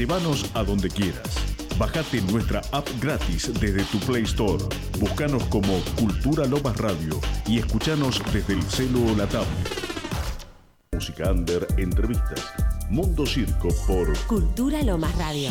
Llévanos a donde quieras. Bájate nuestra app gratis desde tu Play Store. Búscanos como Cultura Lomas Radio y escuchanos desde el celo o la tablet. Música under, entrevistas. Mundo Circo por Cultura Lomas Radio.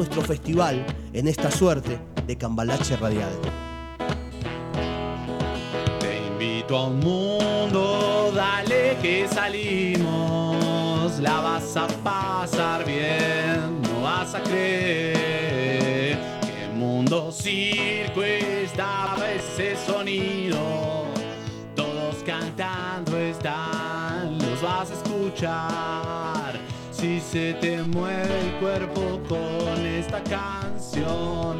nuestro festival en esta suerte de cambalache radial. Te invito a un mundo, dale que salimos. La vas a pasar bien, no vas a creer que mundo circo estaba ese sonido. Todos cantando están, los vas a escuchar. Si se te mueve el cuerpo con esta canción,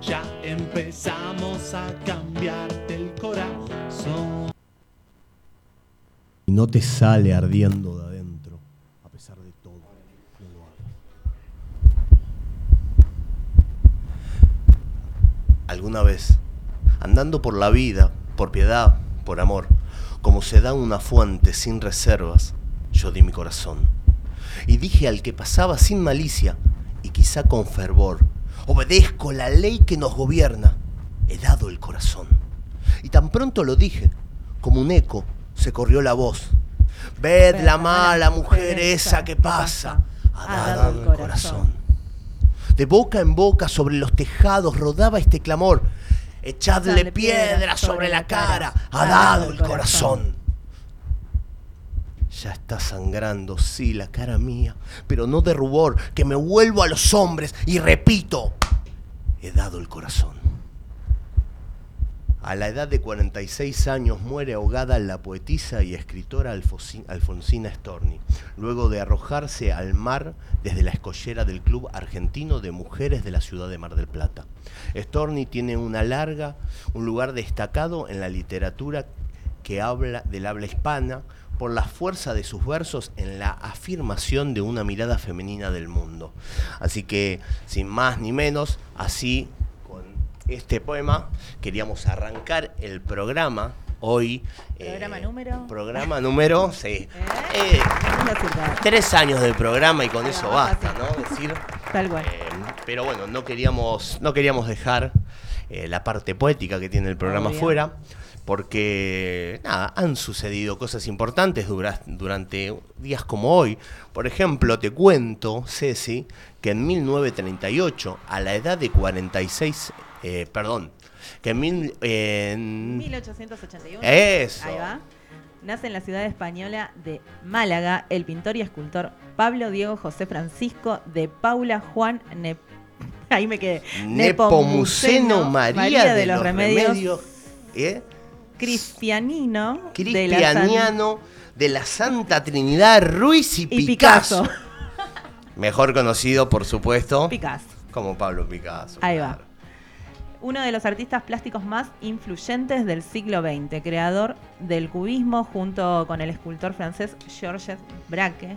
ya empezamos a cambiarte el corazón. Y no te sale ardiendo de adentro, a pesar de todo. No lo hagas. alguna vez, andando por la vida, por piedad, por amor, como se da una fuente sin reservas, yo di mi corazón. Y dije al que pasaba sin malicia, quizá con fervor, obedezco la ley que nos gobierna, he dado el corazón. Y tan pronto lo dije, como un eco, se corrió la voz. Ved la mala mujer esa que pasa, ha dado el corazón. De boca en boca sobre los tejados rodaba este clamor. Echadle piedra sobre la cara, ha dado el corazón. Ya está sangrando, sí, la cara mía, pero no de rubor, que me vuelvo a los hombres y repito, he dado el corazón. A la edad de 46 años muere ahogada la poetisa y escritora Alfonsina Storni, luego de arrojarse al mar desde la escollera del Club Argentino de Mujeres de la ciudad de Mar del Plata. Storni tiene una larga, un lugar destacado en la literatura que habla del habla hispana por la fuerza de sus versos en la afirmación de una mirada femenina del mundo. Así que, sin más ni menos, así con este poema queríamos arrancar el programa hoy. ¿Programa eh, número? Programa número, sí. ¿Eh? Eh, tres años de programa y con eso basta. ¿no? Decir, Tal cual. pero bueno, no queríamos, no queríamos dejar la parte poética que tiene el programa fuera, porque nada, han sucedido cosas importantes dura- durante días como hoy. Por ejemplo, te cuento, Ceci, que en 1938, a la edad de 46, eh, perdón, que en, mil- en 1881. Eso. Ahí va. Nace en la ciudad española de Málaga el pintor y escultor Pablo Diego José Francisco de Paula Juan Ne- Ahí me quedé. Nepomuceno María, de, los, Remedios, ¿eh? Cristianino de la San- Cristianiano de la Santa Trinidad Ruiz y, y Picasso. Mejor conocido, por supuesto, Picasso. como Pablo Picasso. Ahí va. Uno de los artistas plásticos más influyentes del siglo XX, creador del cubismo junto con el escultor francés Georges Braque.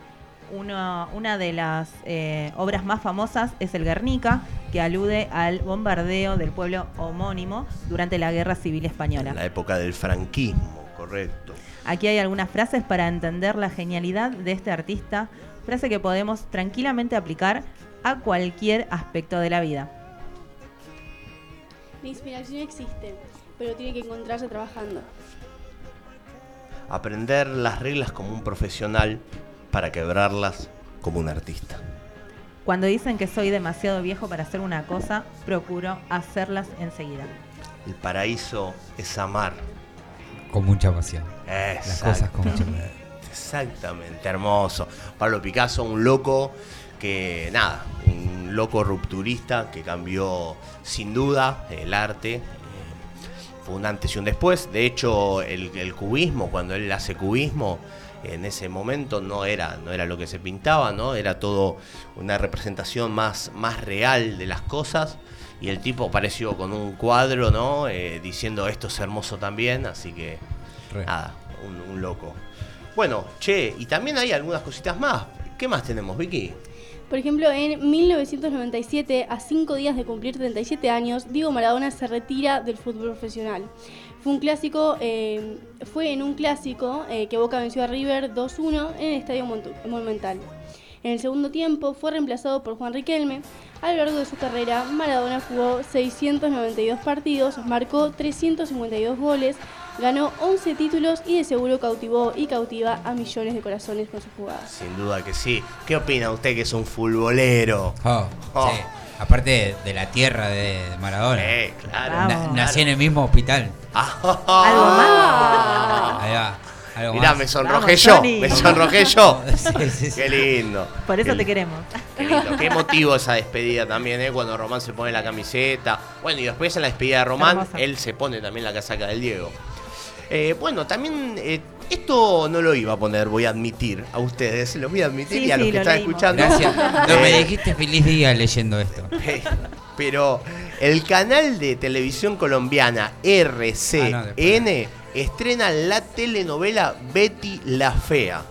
Uno- una de las eh, obras más famosas es el Guernica, que alude al bombardeo del pueblo homónimo durante la Guerra Civil Española. En la época del franquismo, correcto. Aquí hay algunas frases para entender la genialidad de este artista, frase que podemos tranquilamente aplicar a cualquier aspecto de la vida. La inspiración existe, pero tiene que encontrarse trabajando. Aprender las reglas como un profesional para quebrarlas como un artista. Cuando dicen que soy demasiado viejo para hacer una cosa, procuro hacerlas enseguida. El paraíso es amar. Con mucha pasión. Las cosas con mucha pasión. Exactamente, hermoso. Pablo Picasso, un loco que, nada, un loco rupturista que cambió sin duda el arte. eh, Fue un antes y un después. De hecho, el, el cubismo, cuando él hace cubismo, en ese momento no era, no era lo que se pintaba, ¿no? Era todo una representación más, más real de las cosas. Y el tipo apareció con un cuadro, ¿no? Eh, diciendo esto es hermoso también, así que Re. nada, un, un loco. Bueno, che, y también hay algunas cositas más. ¿Qué más tenemos, Vicky? Por ejemplo, en 1997, a cinco días de cumplir 37 años, Diego Maradona se retira del fútbol profesional. Fue un clásico, eh, fue en un clásico eh, que Boca venció a River 2-1 en el Estadio Monumental. En el segundo tiempo fue reemplazado por Juan Riquelme. A lo largo de su carrera, Maradona jugó 692 partidos, marcó 352 goles, ganó 11 títulos y de seguro cautivó y cautiva a millones de corazones con sus jugadas. Sin duda que sí. ¿Qué opina usted que es un futbolero? Oh, Oh. sí. Aparte de la tierra de Maradona. Eh, claro. Nací en el mismo hospital. ¿Algo más? Ahí va. Algo Mirá, más. me sonrojé Vamos, yo. Tony. Me sonrojé yo. Sí, sí, sí. Qué lindo. Por eso Qué te queremos. Qué lindo, qué emotivo esa despedida también, ¿eh? Cuando Román se pone la camiseta. Bueno, y después en la despedida de Román, él se pone también la casaca del Diego. Eh, bueno, también eh, esto no lo iba a poner, voy a admitir a ustedes, lo voy a admitir Sí, y a los sí, que lo están leímos. escuchando. Gracias. No, me dijiste feliz día leyendo esto. Pero el canal de televisión colombiana RCN estrena la telenovela Betty la Fea,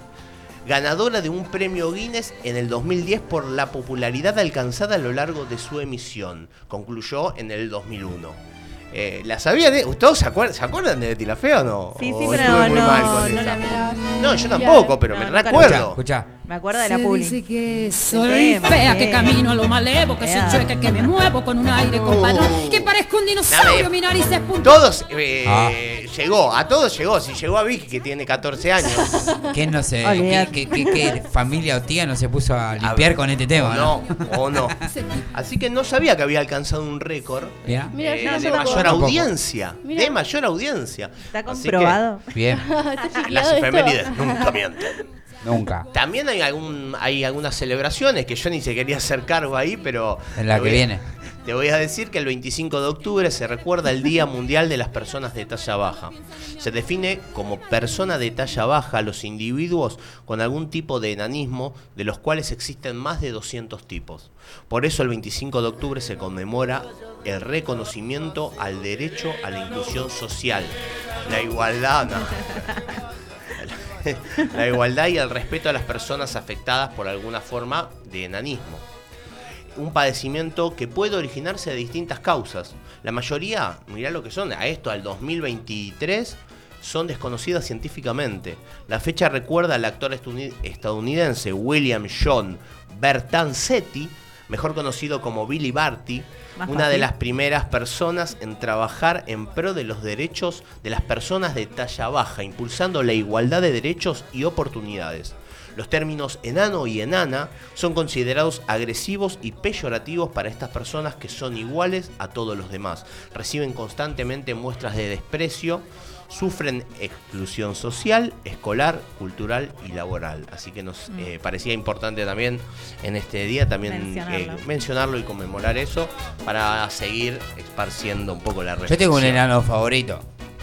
ganadora de un premio Guinness en el 2010 por la popularidad alcanzada a lo largo de su emisión. Concluyó en el 2001. Eh, ¿La sabían? de- ¿Todos se acuerdan, se acuerdan de Betty la Fea o no? Sí, sí, ¿O pero estuve muy no, mal con no esa? la miraba. No, yo tampoco, pero No, me recuerdo. escucha. Me acuerdo de la Se publi. dice que soy tema, fea, que camino a lo malevo, que Ea. soy chueca, que me muevo con un aire compadre, que parezco un dinosaurio, Dame. mi nariz es punta. Todos, eh, Ah. llegó, a todos llegó. Si llegó a Vicky, que tiene 14 años. ¿Quién no Olvídate. qué, qué- qué- qué familia o tía no se puso a limpiar con este tema? O no, o no. Así que no sabía que había alcanzado un récord eh, no de mayor audiencia. De mayor audiencia. ¿Está Así que comprobado? Bien. Las esto. efemérides nunca mienten. Nunca. También hay algún hay algunas celebraciones que yo ni se quería hacer cargo ahí, pero En la que a- viene. Te voy a decir que el 25 de octubre se recuerda el Día Mundial de las Personas de Talla Baja. Se define como persona de talla baja a los individuos con algún tipo de enanismo, de los cuales existen más de 200 tipos. Por eso el 25 de octubre se conmemora el reconocimiento al derecho a la inclusión social, la igualdad, no. la igualdad y el respeto a las personas afectadas por alguna forma de enanismo un padecimiento que puede originarse de distintas causas. La mayoría, mirá lo que son, a esto, al 2023, son desconocidas científicamente. La fecha recuerda al actor estadounidense William John Bertancetti, mejor conocido como Billy Barty, Más una de las primeras personas en trabajar en pro de los derechos de las personas de talla baja, impulsando la igualdad de derechos y oportunidades. Los términos enano y enana son considerados agresivos y peyorativos para estas personas que son iguales a todos los demás. Reciben constantemente muestras de desprecio, sufren exclusión social, escolar, cultural y laboral. Así que nos eh, parecía importante también en este día también Mencionarlo. eh, mencionarlo y conmemorar eso para seguir esparciendo un poco la Yo reflexión. tengo un enano favorito.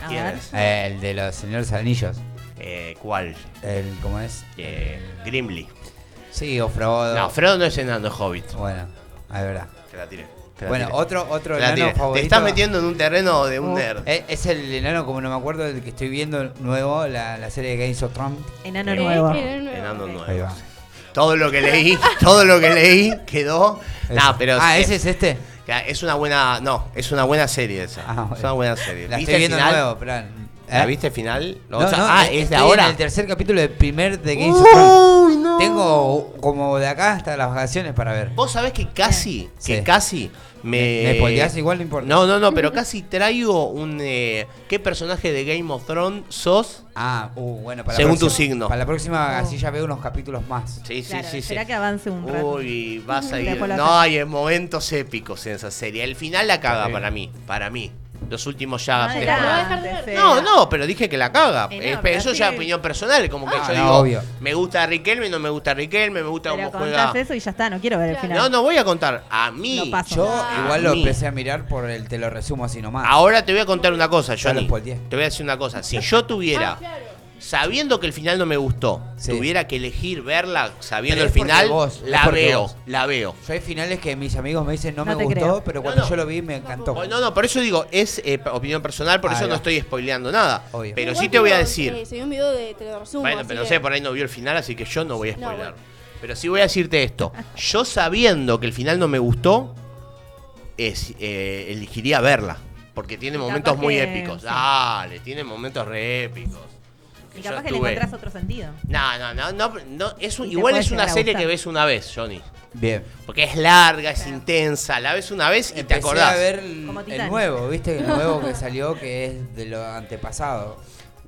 ¿Quién es? eh, el de los señores anillos. Eh, ¿Cuál? El, ¿Cómo es? Eh, Grimly. Sí, o Frodo. No, Frodo no es enano, es hobbit. Bueno, es verdad. Te la tiré. Bueno, otro, otro enano favorito. Te estás metiendo en un terreno de un Oh. nerd. Eh, Es el enano, como no me acuerdo, del que estoy viendo nuevo, la, la serie de Games of Thrones. Enano Eh, nuevo. Enano nuevo. Ahí va. Todo lo que leí, todo lo que leí quedó. Nah, pero ah, es, ¿ese es este? es una buena. No, es una buena serie esa. Ah, bueno. Es una buena serie. La ¿Viste estoy el viendo final? nuevo, pero... ¿La ¿eh? viste el final? No, O sea, no, ah, eh, es de ahora. En el tercer capítulo del primer de Games Thrones. no. Tengo como de acá hasta las vacaciones para ver. Vos sabés que casi, que casi me. ¿Me spoileás? Igual no importa. No, no, no, pero casi traigo un. eh, ¿Qué personaje de Game of Thrones sos? Ah, uh, bueno, para Según la tu próxima- signo. Para la próxima, Oh. así ya veo unos capítulos más. Sí, sí, Claro, sí, sí. esperá que avance un rato. Uy, vas a ir. No, hay momentos épicos en esa serie. El final la caga Sí. para mí, para mí. Los últimos ya. No te- la- va a dejar adelante, de ver. No, no, pero dije que la caga. Eh, no, Eh, eso ya es opinión personal, como que Ah, yo no, digo, obvio. me gusta Riquelme, no me gusta Riquelme, me gusta Pero cómo juega. eso y ya está, no quiero ver el final. No, no voy a contar. A mí. Paso. Yo A igual lo mí. empecé a mirar por el te lo resumo así nomás. Ahora te voy a contar una cosa, Johnny. Te voy a decir una cosa. Si yo tuviera, Ah, claro. Sabiendo que el final no me gustó, Sí. tuviera que elegir verla sabiendo el final, vos, la veo, vos. la veo. Yo hay finales que mis amigos me dicen no, No me gustó, creo. pero cuando no. yo lo vi me encantó. No, no, por eso digo, es eh, opinión personal, por Ah, eso ya. no estoy spoileando nada. Obvio. Pero sí te voy a decir. eh, subí un video de te lo resumo. Bueno, pero no que- sé, por ahí no vio el final, así que yo no voy a No, spoiler. bueno. Pero sí voy a decirte esto. Yo sabiendo que el final no me gustó, es, eh, elegiría verla. Porque tiene momentos muy épicos. sí. Dale, tiene momentos re épicos. Y capaz que le encontrás otro sentido. No, no, no, no, no, es un- igual es una serie que ves una vez, Johnny. Bien. Porque es larga, es intensa, la ves una vez y te acordás. a ver el, nuevo, ¿viste? El nuevo que salió que es de lo antepasado.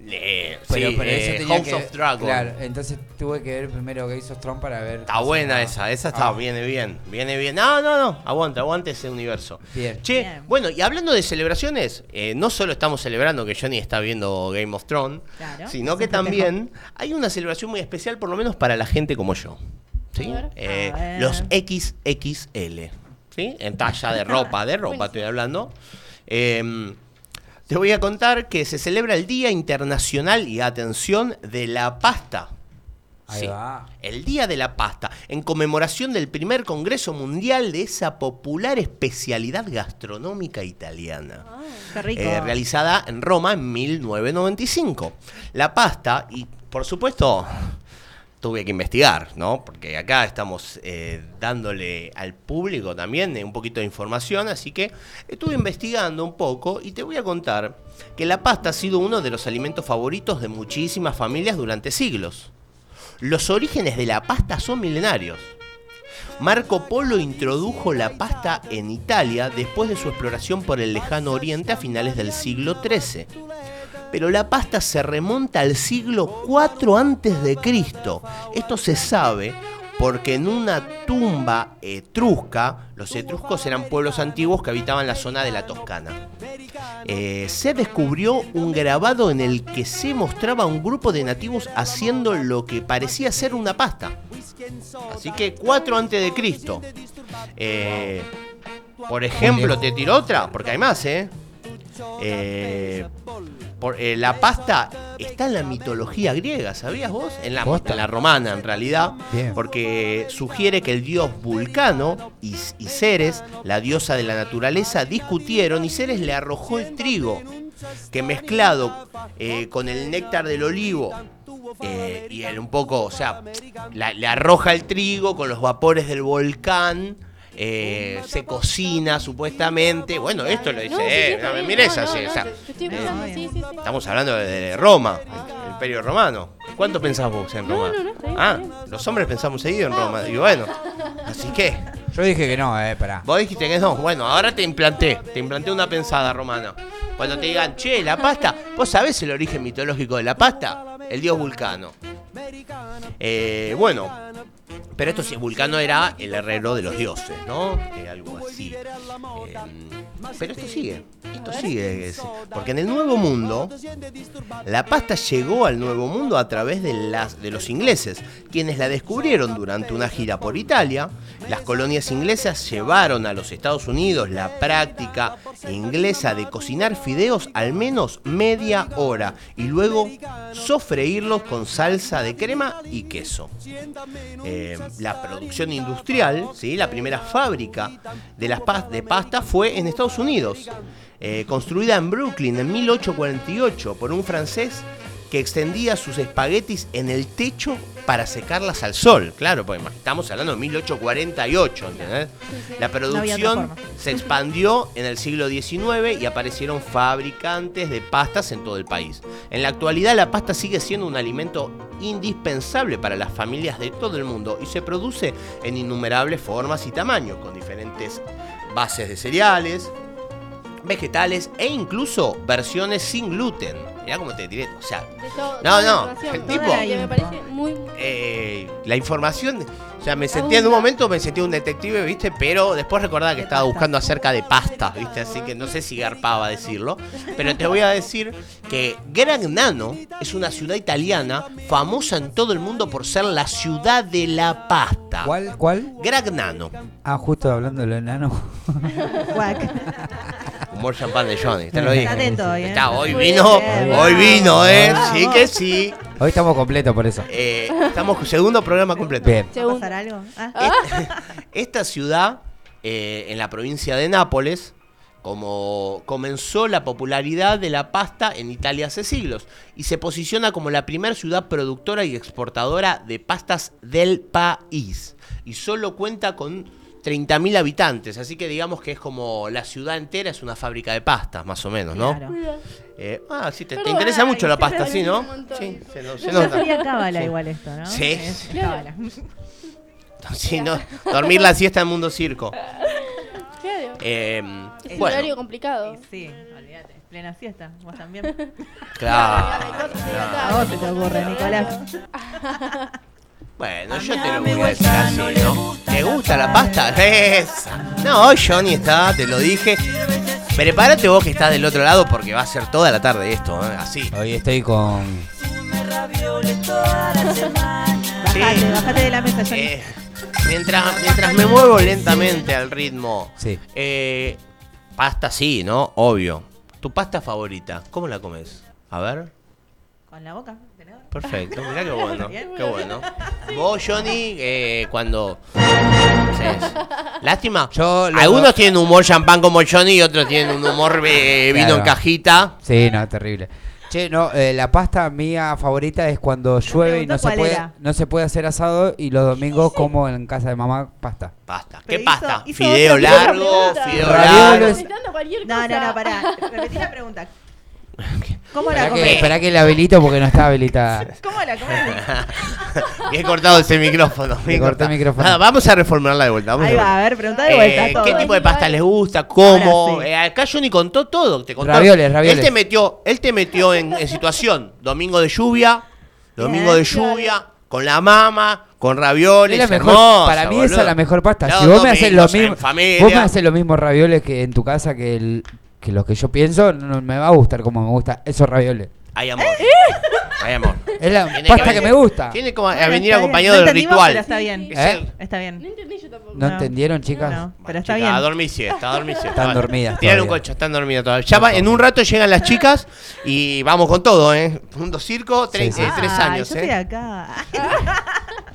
Eh, Pero, sí, pero eso eh, tenía House que of Dragon. Claro, entonces tuve que ver primero Games of Thrones para ver. Está buena esa, esa está, Ah, viene bien, viene bien. No, no, no, aguanta, aguanta ese universo. Bien. Che, Bien. bueno, y hablando de celebraciones, eh, no solo estamos celebrando que Johnny está viendo Game of Thrones, Claro, sino que también hay una celebración muy especial, por lo menos para la gente como yo. ¿sí? Eh, los XXL, ¿sí? En talla de ropa, de ropa estoy hablando. Eh, te voy a contar que se celebra el Día Internacional y atención de la pasta. Ahí Sí, va. El Día de la Pasta, en conmemoración del primer Congreso Mundial de esa popular especialidad gastronómica italiana. Qué rico. eh, realizada en Roma en 1995. La pasta, y por supuesto, tuve que investigar, ¿no? Porque acá estamos eh, dándole al público también eh, un poquito de información, así que estuve investigando un poco y te voy a contar que la pasta ha sido uno de los alimentos favoritos de muchísimas familias durante siglos. Los orígenes de la pasta son milenarios. Marco Polo introdujo la pasta en Italia después de su exploración por el lejano oriente a finales del siglo XIII. Pero la pasta se remonta al siglo IV antes de Cristo. Esto se sabe porque en una tumba etrusca, los etruscos eran pueblos antiguos que habitaban la zona de la Toscana. eh, se descubrió un grabado en el que se mostraba un grupo de nativos haciendo lo que parecía ser una pasta. Así que 4 antes de Cristo. Eh, por ejemplo, te tiro otra, porque hay más, ¿eh? Eh, por- eh, la pasta está en la mitología griega, ¿sabías vos? En la, en la romana, en realidad. Bien. Porque sugiere que el dios Vulcano y, y Ceres, la diosa de la naturaleza, discutieron y Ceres le arrojó el trigo, que mezclado eh, con el néctar del olivo eh, y él un poco, o sea, la- le arroja el trigo con los vapores del volcán. Eh, se cocina supuestamente. Bueno, esto lo dice. No, sí, eh, me mires No, no, así. no, o sea, te- te estoy eh, pensando, sí, sí, sí. Estamos hablando de, de Roma, el, el imperio romano. ¿Cuánto pensás vos en Roma? ah, los hombres pensamos seguido en Roma. Y bueno, así que, Yo dije que no, eh, pará. vos dijiste que no. Bueno, ahora te implanté, te implanté una pensada romana. Cuando te digan, che, la pasta, ¿vos sabés el origen mitológico de la pasta? El dios Vulcano. Eh, bueno, pero esto sí, Vulcano era el herrero de los dioses, ¿no? Eh, algo así. Eh, pero esto sigue, esto sigue. Porque en el Nuevo Mundo, la pasta llegó al Nuevo Mundo a través de, las, de los ingleses, quienes la descubrieron durante una gira por Italia. Las colonias inglesas llevaron a los Estados Unidos la práctica inglesa de cocinar fideos al menos media hora y luego sofreírlos con salsa de crema y queso. Eh, la producción industrial, ¿sí? la primera fábrica de, las de pasta fue en Estados Unidos, eh, construida en Brooklyn en 1848 por un francés que extendía sus espaguetis en el techo para secarlas al sol. Claro, porque estamos hablando de 1848, ¿entendés? La producción se expandió en el siglo XIX y aparecieron fabricantes de pastas en todo el país. En la actualidad la pasta sigue siendo un alimento indispensable para las familias de todo el mundo y se produce en innumerables formas y tamaños, con diferentes bases de cereales, vegetales e incluso versiones sin gluten. Mirá cómo te diré, o sea, De todo- No, no, el toda tipo- la que me parece muy... eh, la información, o sea, me sentía en un momento, me sentía un detective, ¿viste? Pero después recordaba que estaba buscando acerca de pasta, ¿viste? Así que no sé si garpaba decirlo. Pero te voy a decir que Gragnano es una ciudad italiana famosa en todo el mundo por ser la ciudad de la pasta. ¿Cuál? ¿Cuál? Gragnano. Ah, justo hablando de lo enano. Guac. Humor champán de Johnny, te lo dije. Está atento hoy, ¿eh? Está, hoy vino, bien. Hoy vino, ¿eh? Vamos. Sí que sí. Hoy estamos completos por eso. Eh, estamos segundo programa completo. Bien. ¿Va a Según- pasar algo? Ah. Esta, esta ciudad, eh, en la provincia de Nápoles, como comenzó la popularidad de la pasta en Italia hace siglos y se posiciona como la primera ciudad productora y exportadora de pastas del país. Y solo cuenta con 30.000 habitantes, así que digamos que es como la ciudad entera es una fábrica de pastas, más o menos, ¿no? Claro. Eh, ah, sí, te, te interesa mucho la pasta, ¿sí, no? Sí, se, no- se nota. sería cábala Sí. igual esto, ¿no? Sí. Es Claro. cábala. Sí, no, dormir la siesta en Mundo Circo. Claro. Eh, Es un bueno, horario complicado. Sí, olvídate. Plena siesta. Vos también. claro. A vos se te ocurre, Nicolás. Bueno, yo te lo voy a decir así, ¿no? ¿Te gusta la pasta? Esa. No, Johnny está, te lo dije. Prepárate vos que estás del otro lado porque va a ser toda la tarde esto, ¿eh? así. Hoy estoy con. Bajate, bajate de la mesa, Johnny. Eh, mientras, mientras me muevo lentamente al ritmo. Sí. Eh, pasta sí, ¿no? Obvio. ¿Tu pasta favorita? ¿Cómo la comes? A ver. Con la boca. Perfecto, mirá qué bueno, qué bueno. Vos, Johnny, eh, cuando... Lástima, Yo lo- algunos tienen humor champán como Johnny y otros tienen un humor eh, vino en cajita. Sí, no, terrible. Che, no, eh, la pasta mía favorita es cuando llueve y no se cuál puede era. no se puede hacer asado y los domingos como en casa de mamá pasta. Pasta. Pero ¿Qué hizo- pasta? hizo Fideo otra largo, pregunta. fideo Ravioles. largo. Cualquier No, cosa. no, no, pará. Repetí la pregunta. ¿Cómo la Esperá que, comés? esperá que la habilito porque no está habilitada. ¿Cómo la comés? He cortado ese micrófono. Le corté el micrófono. Nada, vamos a reformularla de vuelta. vamos Ahí a- va, a ver, pregunta de vuelta. Eh, todo. ¿Qué tipo de pasta les gusta? ¿Cómo? Sí. Eh, acá Johnny contó todo. Te contó. Ravioles, ravioles. Él te metió, él te metió en, en situación. Domingo de lluvia, domingo de lluvia, con la mama, con ravioles. Es la mejor- hermosa, para mí esa es la mejor pasta. Los si vos me haces lo mismo, familia. vos me haces los mismos ravioles que en tu casa que el, que los que yo pienso, no me va a gustar como me gusta esos ravioles. Hay amor. Hay amor. Es la Tiene pasta que, me gusta. Tiene como a Bueno, venir está acompañado bien. No del entendimos, ritual. Pero está bien. Sí, ¿Eh? el- Está No bien. entendí yo tampoco. ¿No, No. entendieron, chicas? No, pero está Chica, bien. A dormir siesta, a dormir siesta. Están Vale. dormidas Tiran un todavía. colchón, están dormidas todavía. Ya va, en un rato llegan las chicas y vamos con todo, ¿eh? Mundo Circo, tre- Sí, sí. eh, tres años, Yo estoy ¿eh? acá.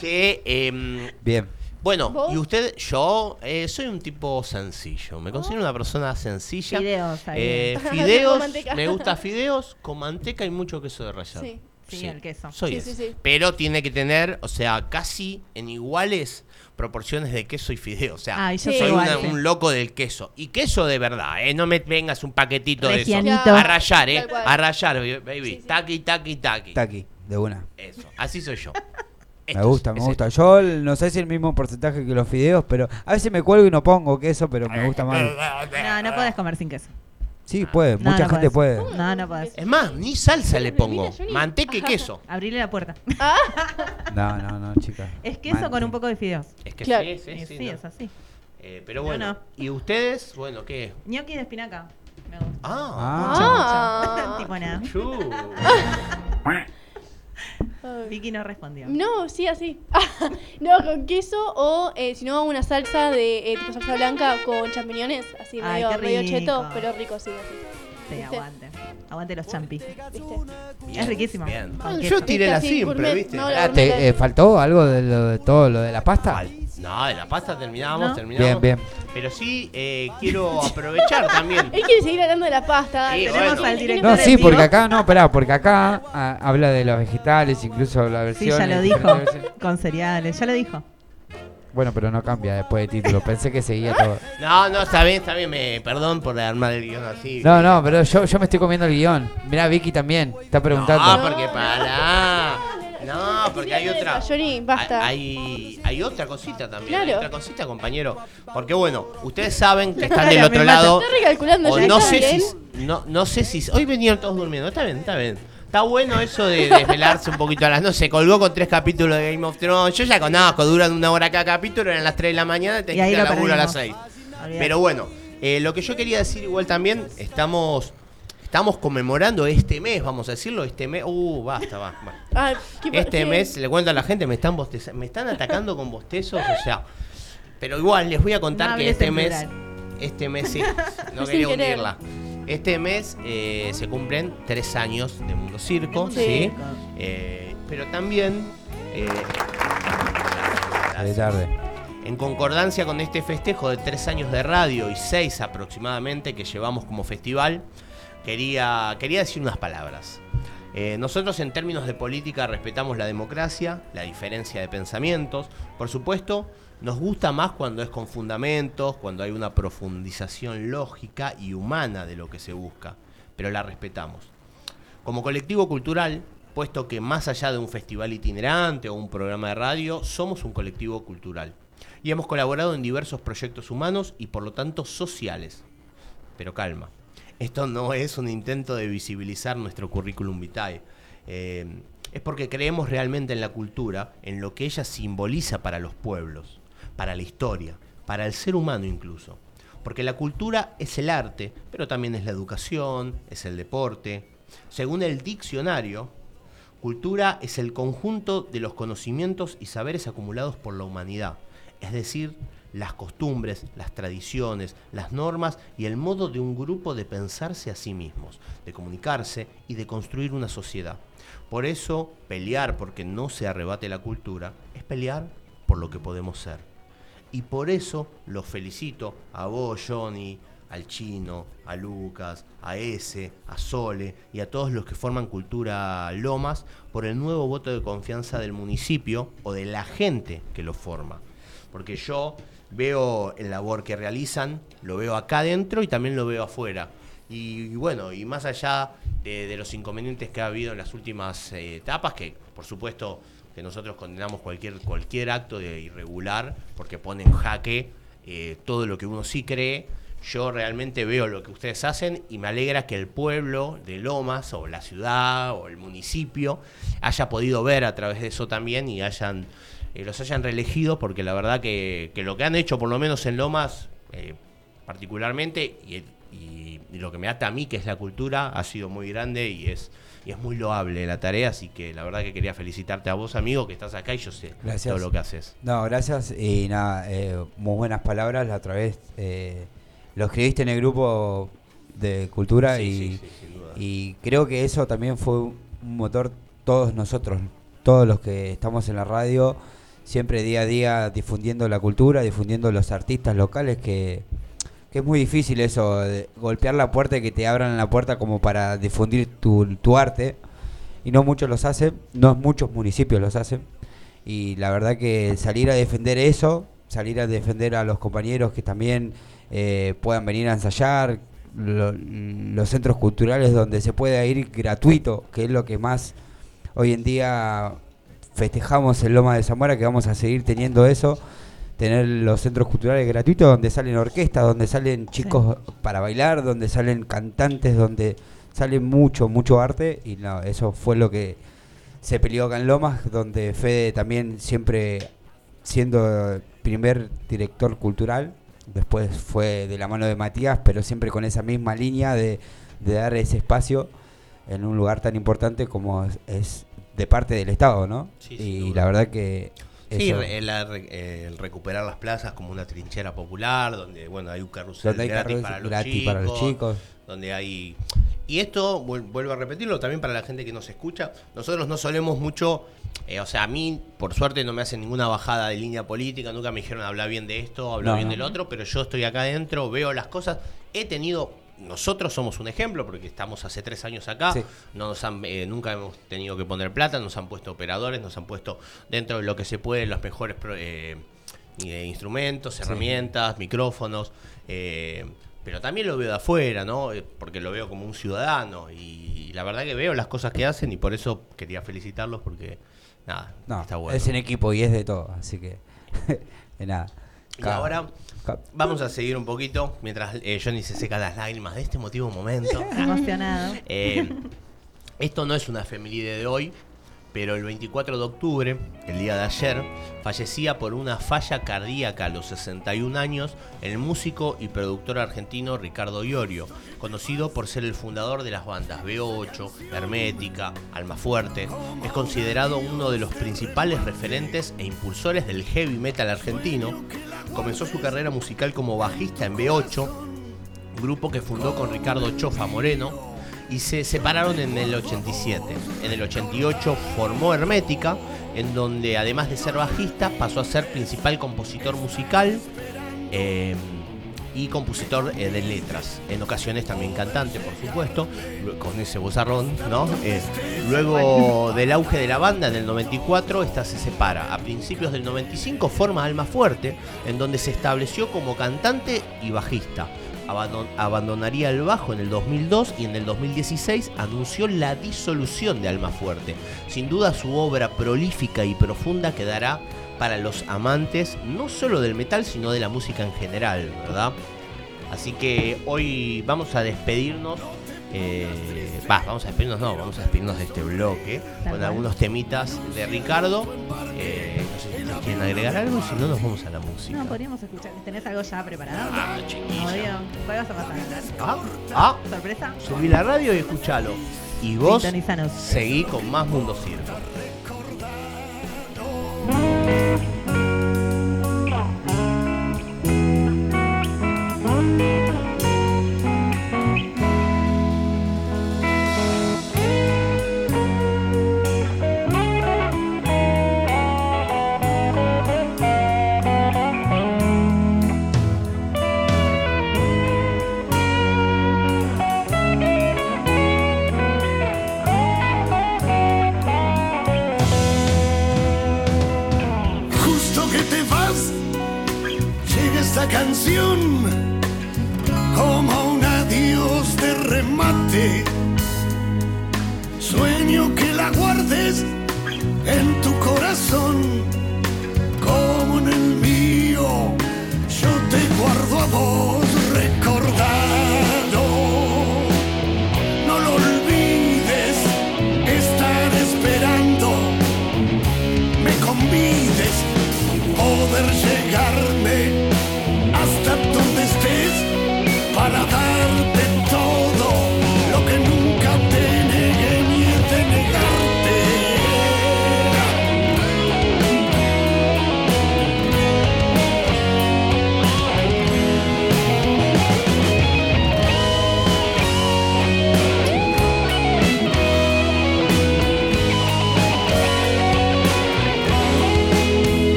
Sí, em, Bien. Bueno, ¿Vos? y usted, yo eh, soy un tipo sencillo. Me considero una persona sencilla. Fideos, ahí. Eh, fideos, me gusta fideos con manteca y mucho queso de rallado. Sí. Sí, el queso. Soy Sí, ese. sí, sí. Pero tiene que tener, o sea, casi en iguales proporciones de queso y fideo. O sea, Ay, yo Sí. soy una- sí. un loco del queso. Y queso de verdad, ¿eh? No me vengas un paquetito de eso. A rayar, ¿eh? A rayar, baby. Sí, sí. Taqui, taqui, taqui. Está aquí, de una. Eso, así soy yo. Me gusta, es- me es gusta. Yo no sé si el mismo porcentaje que los fideos, pero a veces me cuelgo y no pongo queso, pero me gusta más. No, no podés comer sin queso. Sí, puede, No, mucha no gente podés. puede. No, no podés. Es más, ni salsa le pongo. Manteca y queso. Abrirle la puerta. No, no, no, chica. Es queso con un poco de fideos. Es que Claro. sí, sí, Sí, sí. sí, no. es así. Eh, pero bueno. no. ¿Y ustedes? Bueno, ¿qué? Gnocchi de espinaca. Me gusta. Ah. Ah, Ah. tipo nada. Vicky no respondió. No, sí, así. no, con queso o eh, si no, una salsa de eh, tipo salsa blanca con champiñones, así Ay, medio, cheto, pero rico, sí, así. Sí, ¿Viste? aguante. Aguante los champis. Es riquísimo. Bien. Yo tiré la Así, simple, ¿viste? no, la Pará, gourmet. ¿te, eh, ¿Faltó algo de, lo, de todo lo de la pasta? No, de la pasta terminamos, ¿No? terminamos. Bien, bien. Pero sí eh, quiero aprovechar también. Él quiere seguir hablando de la pasta. Sí, Tenemos bueno. al director No, sí, porque acá, no, esperá, porque acá ah, habla de los vegetales, incluso la Sí, versión. ya lo dijo. Con cereales, ya lo dijo. Bueno, pero no cambia después de título. Pensé que seguía todo. No, no, está bien, está bien. Me, perdón por armar el guion así. No, no, pero yo, yo me estoy comiendo el guion. Mirá, Vicky también está preguntando. No, porque para. No, porque hay otra. Johnny, basta. Hay, hay otra cosita también. Claro. Hay otra cosita, compañero. Porque bueno, ustedes saben que están del otro lado. Está recalculando, O ya no está sé bien. si. No, no sé si. Hoy venían todos durmiendo. Está bien, está bien. Está bueno eso de desvelarse un poquito a las. No sé, colgó con tres capítulos de Game of Thrones. Yo ya conozco, duran una hora cada capítulo, eran las 3 de la mañana y te que ir lo a laburo a las perdimos. 6. Olvidate. Pero bueno, eh, lo que yo quería decir igual también, estamos. Estamos conmemorando este mes, vamos a decirlo, este mes. Uh, basta, va, va. Ah, ¿qué pa- Este qué? mes, le cuento a la gente, me están bosteza- me están atacando con bostezos, o sea. Pero igual les voy a contar No que este mes. Este mes sí. No quería hundirla. Este mes eh, se cumplen tres años de Mundo Circo, ¿sí? Circo. Eh, pero también. eh, De tarde. en concordancia con este festejo de tres años de radio y seis aproximadamente que llevamos como festival, quería, quería decir unas palabras. Eh, nosotros en términos de política respetamos la democracia, la diferencia de pensamientos. Por supuesto, nos gusta más cuando es con fundamentos, cuando hay una profundización lógica y humana de lo que se busca, pero la respetamos. Como colectivo cultural, puesto que más allá de un festival itinerante o un programa de radio, somos un colectivo cultural. Y hemos colaborado en diversos proyectos humanos y por lo tanto sociales. Pero calma, esto no es un intento de visibilizar nuestro currículum vitae. Eh, es porque creemos realmente en la cultura, en lo que ella simboliza para los pueblos, para la historia, para el ser humano incluso. Porque la cultura es el arte, pero también es la educación, es el deporte. Según el diccionario, cultura es el conjunto de los conocimientos y saberes acumulados por la humanidad, es decir, las costumbres, las tradiciones, las normas y el modo de un grupo de pensarse a sí mismos, de comunicarse y de construir una sociedad. Por eso, pelear porque no se arrebate la cultura es pelear por lo que podemos ser. Y por eso los felicito a vos, Johnny, al Chino, a Lucas, a Ese, a Sole y a todos los que forman Cultura Lomas por el nuevo voto de confianza del municipio o de la gente que lo forma. Porque yo veo el labor que realizan, lo veo acá adentro y también lo veo afuera. Y, bueno, y más allá de, de los inconvenientes que ha habido en las últimas eh, etapas, que por supuesto que nosotros condenamos cualquier, cualquier acto de irregular, porque pone en jaque eh, todo lo que uno sí cree, yo realmente veo lo que ustedes hacen y me alegra que el pueblo de Lomas o la ciudad o el municipio haya podido ver a través de eso también y hayan eh, los hayan reelegido porque la verdad que, que lo que han hecho por lo menos en Lomas eh, particularmente y, y- y lo que me ata a mí que es la cultura ha sido muy grande y es y es muy loable la tarea así que la verdad que quería felicitarte a vos amigo que estás acá y yo sé Gracias. todo lo que haces No, gracias y nada, eh, muy buenas palabras. La otra vez eh, lo escribiste en el grupo de cultura Sí, y, sí, sí, sin duda. y creo que eso también fue un motor todos nosotros, todos los que estamos en la radio, siempre día a día difundiendo la cultura, difundiendo los artistas locales que, que es muy difícil eso, de golpear la puerta y que te abran la puerta como para difundir tu, tu arte. Y no muchos los hacen, no muchos municipios los hacen. Y la verdad que salir a defender eso, salir a defender a los compañeros que también eh, puedan venir a ensayar, lo- los centros culturales donde se pueda ir gratuito, que es lo que más hoy en día festejamos en Loma de Zamora, que vamos a seguir teniendo eso, tener los centros culturales gratuitos donde salen orquestas, donde salen chicos para bailar, donde salen cantantes, donde sale mucho, mucho arte, y no, eso fue lo que se peleó acá en Lomas, donde Fede también siempre siendo primer director cultural, después fue de la mano de Matías, pero siempre con esa misma línea de, de dar ese espacio en un lugar tan importante como es, es de parte del Estado, ¿no? Sí, y la verdad que Sí, el, re- el recuperar las plazas como una trinchera popular, donde bueno hay un carrusel hay gratis, carrusel para, los gratis para los chicos. donde hay y esto vuel- vuelvo a repetirlo también para la gente que nos escucha. Nosotros no solemos mucho, eh, o sea, a mí por suerte no me hacen ninguna bajada de línea política, nunca me dijeron habla bien de esto, habla No, bien no. del otro, pero yo estoy acá adentro, veo las cosas, he tenido nosotros somos un ejemplo porque estamos hace tres años acá, Sí. no nos han, eh, nunca hemos tenido que poner plata, nos han puesto operadores, nos han puesto dentro de lo que se puede los mejores eh, eh, instrumentos, herramientas, micrófonos, eh, pero también lo veo de afuera, ¿no? Eh, Porque lo veo como un ciudadano y, la verdad que veo las cosas que hacen y por eso quería felicitarlos porque nada, no, está bueno. es en equipo y es de todo, así que de nada. Y ahora vamos a seguir un poquito mientras eh, Johnny se seca las lágrimas de este motivo momento. Emocionado. Eh, esto no es una efeméride de hoy, pero el 24 de octubre, el día de ayer, fallecía por una falla cardíaca a los 61 años el músico y productor argentino Ricardo Iorio, conocido por ser el fundador de las bandas B8, Hermética, Almafuerte. Es considerado uno de los principales referentes e impulsores del heavy metal argentino. Comenzó su carrera musical como bajista en B8, grupo que fundó con Ricardo Chofa Moreno y se separaron en el 87. En el 88 formó Hermética, en donde además de ser bajista pasó a ser principal compositor musical eh, y compositor eh, de letras. En ocasiones también cantante, por supuesto, con ese vozarrón, ¿no? Eh, luego del auge de la banda en el 94, esta se separa. A principios del 95 forma Alma Fuerte, en donde se estableció como cantante y bajista. Abandon- abandonaría el bajo en el 2002 y en el 2016 anunció la disolución de Alma Fuerte. Sin duda su obra prolífica y profunda quedará para los amantes no solo del metal sino de la música en general, ¿verdad? Así que hoy vamos a despedirnos. Eh, Va, vamos a despedirnos, no, vamos a despedirnos de este bloque Tal con cual. algunos temitas de Ricardo. Eh, no sé si ustedes quieren agregar algo y si no, nos vamos a la música. No, podríamos escuchar. ¿Tenés algo ya preparado? Ah, chiquilla. Obvio. ¿Cuál vas a pasar? Ah, ah, ¿Sorpresa? subí la radio y escuchalo. Y vos seguí con más Mundo Circo. Sueño que la guardes en tu corazón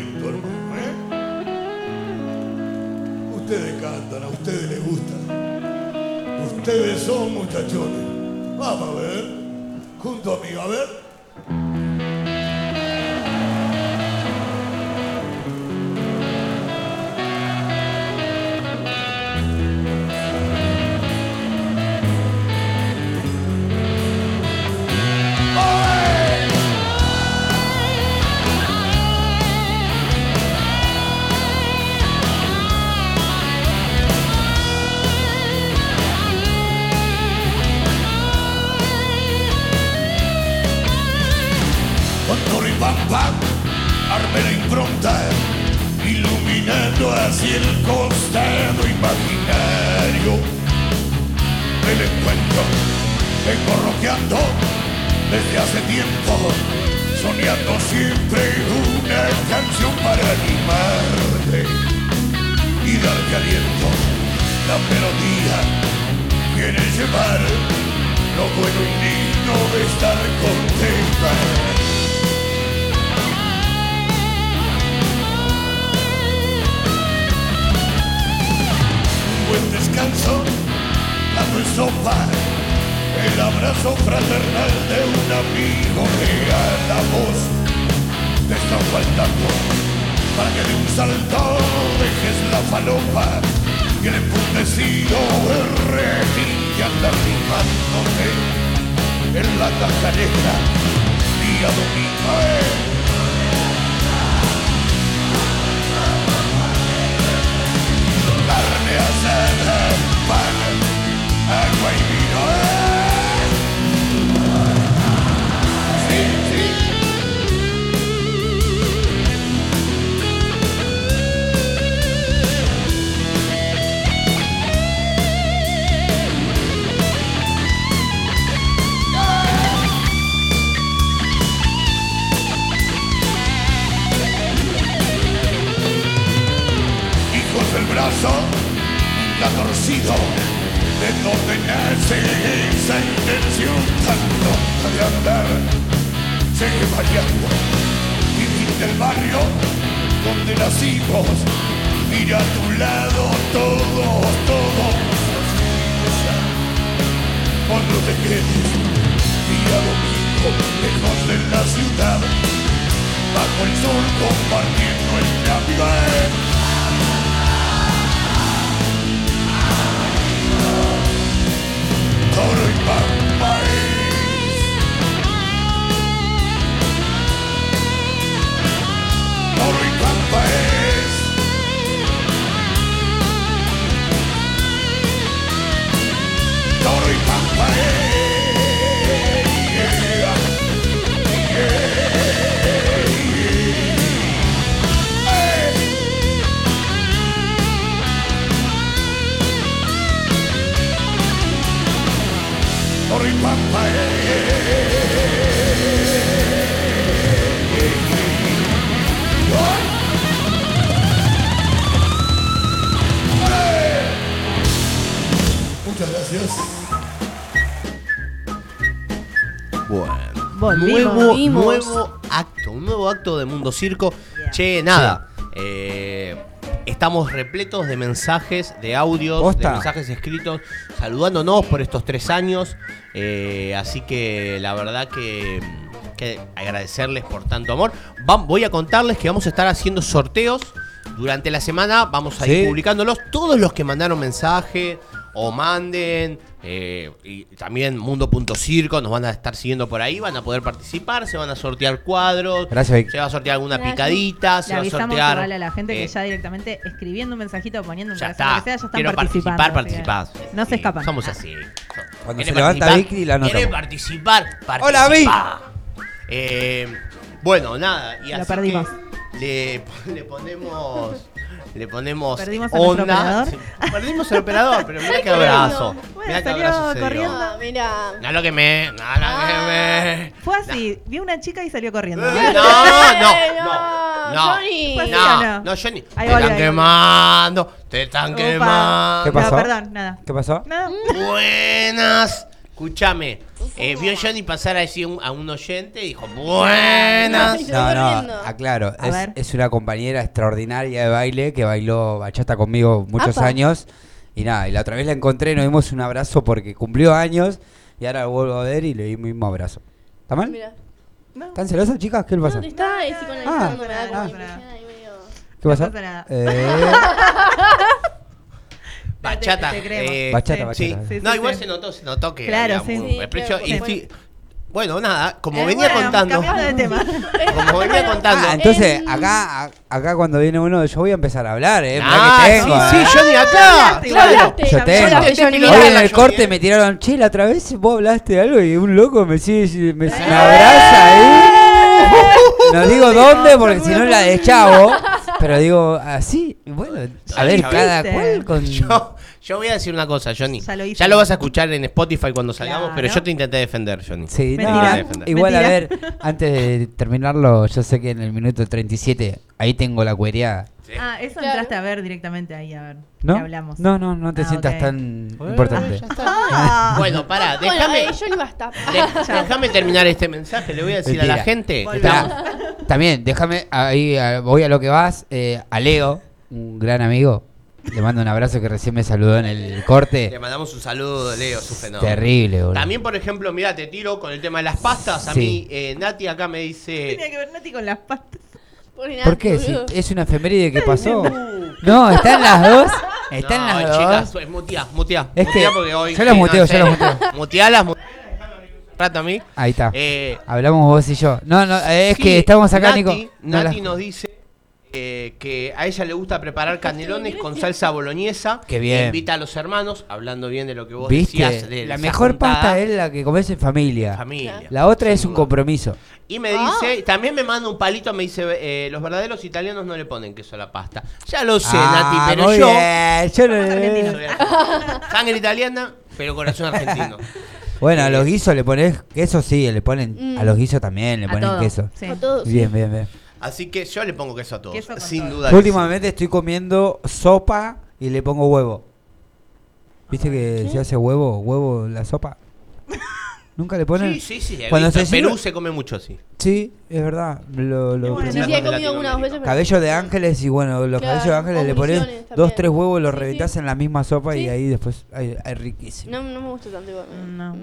¿eh? Ustedes cantan, a ustedes les gusta. Ustedes son muchachones. Vamos a ver. Junto a mí, a ver. Muchas gracias. Bueno. Volvimos. Nuevo, Volvimos. nuevo acto, un nuevo acto de Mundo Circo. Che, nada. eh, estamos repletos de mensajes, de audios, ¿Posta? de mensajes escritos, saludándonos por estos tres años. eh, así que la verdad que, que agradecerles por tanto amor. Voy a contarles que vamos a estar haciendo sorteos durante la semana. Vamos a ir Sí. publicándolos. Todos los que mandaron mensaje o manden. eh, y también Mundo.circo nos van a estar siguiendo por ahí, van a poder participar, se van a sortear cuadros, Gracias, Vic. se va a sortear alguna Gracias. picadita, se Le va a sortear. igual a la gente que eh, ya directamente escribiendo un mensajito, poniendo un ya está. que sea, ya están Quiero participando. participar, así que participar. No se escapan. Somos así. Cuando ¿Querés se levanta participar? Vicky, la ¿Querés anotamos. participar? Hola, Vic. Participá. Eh, bueno, nada. Y Lo así perdimos. que Le, le ponemos. Le ponemos. Perdimos onda. Sí, Perdimos al operador, pero mirá qué abrazo. Bueno, Mirá qué salió abrazo se dio. corriendo. Ah, mira. No lo que me. No lo que me. Fue así, vio una chica y salió corriendo. No, no, no. no, No, Johnny. Fue así. no, o no? no, Johnny. Ahí te voy, están ahí quemando. Te están Opa. quemando. ¿Qué pasó? No, perdón, nada. ¿Qué pasó? Nada. Buenas. Escúchame. Eh, vio Johnny pasar a decir un- a un oyente y dijo, buenas. No, no, aclaro. A Es, ver. es una compañera extraordinaria de baile que bailó bachata conmigo muchos Apa. años. Y nada, y la otra vez la encontré, nos dimos un abrazo porque cumplió años. Y ahora vuelvo a ver y le di mi mismo abrazo. ¿Está mal? Mira. ¿Están celosas, chicas? ¿Qué le pasa? No, te está eh, psicoanalizando, Ah. me da como Ah. impresión ahí medio- ¿Qué No pasa? pasa nada. Eh, Bachata. Te- te creemos. eh, Bachata, sí. bachata. Sí, No, sí, igual sí. se notó, se notó que Claro, había sí. muy- claro, y bueno. sí, Bueno, nada, como Eh, venía bueno, contando. de tema. Como venía contando. ah, entonces, En- acá, acá cuando viene uno, yo voy a empezar a hablar, ¿eh? Ah, que tengo, sí, ¿eh? sí, acá. Ya Claro. hablaste. Yo tengo. Hoy en el corte eh. me tiraron, che, la otra vez vos hablaste de algo y un loco me sigue, me, me abraza ahí. No digo dónde porque si no la de chavo. Pero digo, así, bueno, a ver, cada cual con... Yo, yo voy a decir una cosa, Johnny. Ya lo hice. Ya lo vas a escuchar en Spotify cuando salgamos, Claro. pero yo te intenté defender, Johnny. Sí, no, Mentira. igual a ver, antes de terminarlo, yo sé que en el minuto 37, ahí tengo la cuereada. Ah, eso Claro. entraste a ver directamente ahí, a ver. ¿No? ¿Qué hablamos? No, no, no te Ah, sientas ok. tan importante. Ah. Bueno, pará, déjame. eh, Johnny basta. de- déjame terminar este mensaje. Le voy a decir a la gente. También, déjame, ahí a- voy a lo que vas, eh, a Leo, un gran amigo, le mando un abrazo que recién me saludó en el Le corte. mandamos un saludo, Leo, su fenómeno. Terrible, boludo. También, por ejemplo, mira, te tiro con el tema de las pastas. A Sí. mí, eh, Nati acá me dice. Tenía que ver Nati con las pastas. ¿Por qué? Si es una efeméride que pasó. No, están las dos. Están no, las chicas, dos. eh, mutea, mutea. Es que porque hoy. yo las sí, no, muteo, yo las muteo. Mutealas, mutealas. Rato a mí. Ahí está. Eh, Hablamos vos y yo. No, no, eh, es sí, que estamos acá, Nati, Nico. No Nati las- nos dice eh, que a ella le gusta preparar canelones con salsa boloñesa. Qué bien. Invita a los hermanos, hablando bien de lo que vos ¿Viste? decías. De La mejor juntada, pasta es la que comes en familia. familia. La otra es un compromiso. Y me dice, también me manda un palito, me dice, eh, los verdaderos italianos no le ponen queso a la pasta. Ya lo sé, Ah, Nati, pero muy yo... bien, yo no- argentino. Sangre italiana, pero corazón argentino. Bueno, a Eh, los guisos le pones queso, sí, le ponen. Mm. A los guisos también le A ponen todo. queso. Sí. A todos. Bien, bien, bien. Así que yo le pongo queso a todos, Queso con sin todo. duda. que Últimamente estoy comiendo sopa y le pongo huevo. ¿Viste que se hace huevo, huevo en la sopa? ¿Nunca le ponen? Sí, sí, sí. Cuando se en Perú se come mucho así. Sí, es verdad. Lo, lo- Bueno, Sí, sí, he comido una o dos veces. pero- Cabello de ángeles y bueno, los Claro, cabellos de ángeles le pones dos, tres huevos, los Sí, reventas en la misma sopa y ahí después hay, hay riquísimo. No, no me gusta tanto igual. No,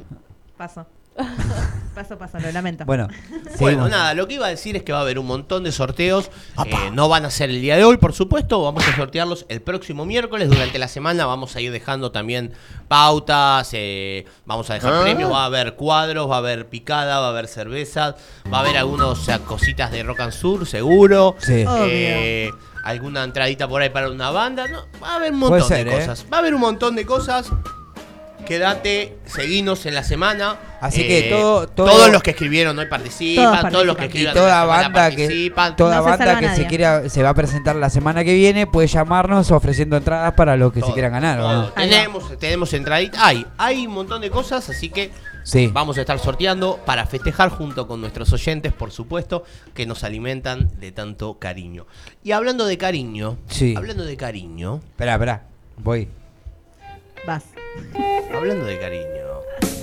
paso. Paso, paso, lo lamento. Bueno, Bueno, nada, lo que iba a decir es que va a haber un montón de sorteos. eh, no van a ser el día de hoy, por supuesto. Vamos a sortearlos el próximo miércoles. Durante la semana vamos a ir dejando también pautas. eh, vamos a dejar Ah. premios. Va a haber cuadros, va a haber picada, va a haber cervezas. Va a haber algunas cositas de Rock and Sur, seguro. Sí. Eh, alguna entradita por ahí para una banda. No, va a haber un montón ser, de ¿eh? cosas. Va a haber un montón de cosas. Quédate, seguinos en la semana. Eh, Así que todo- todo- todos los que escribieron hoy participan, Todos todos, los que participan. Y escriban toda banda que participan. toda No se banda salva que se quiera se va a presentar la semana que viene puede llamarnos ofreciendo entradas para los que Todo, se quieran ganar. Tenemos, tenemos entradita. Hay, hay un montón de cosas, así que Sí. vamos a estar sorteando para festejar junto con nuestros oyentes, por supuesto, que nos alimentan de tanto cariño. Y hablando de cariño, Sí. hablando de cariño, Espera, espera. Voy. Vas. Hablando de cariño,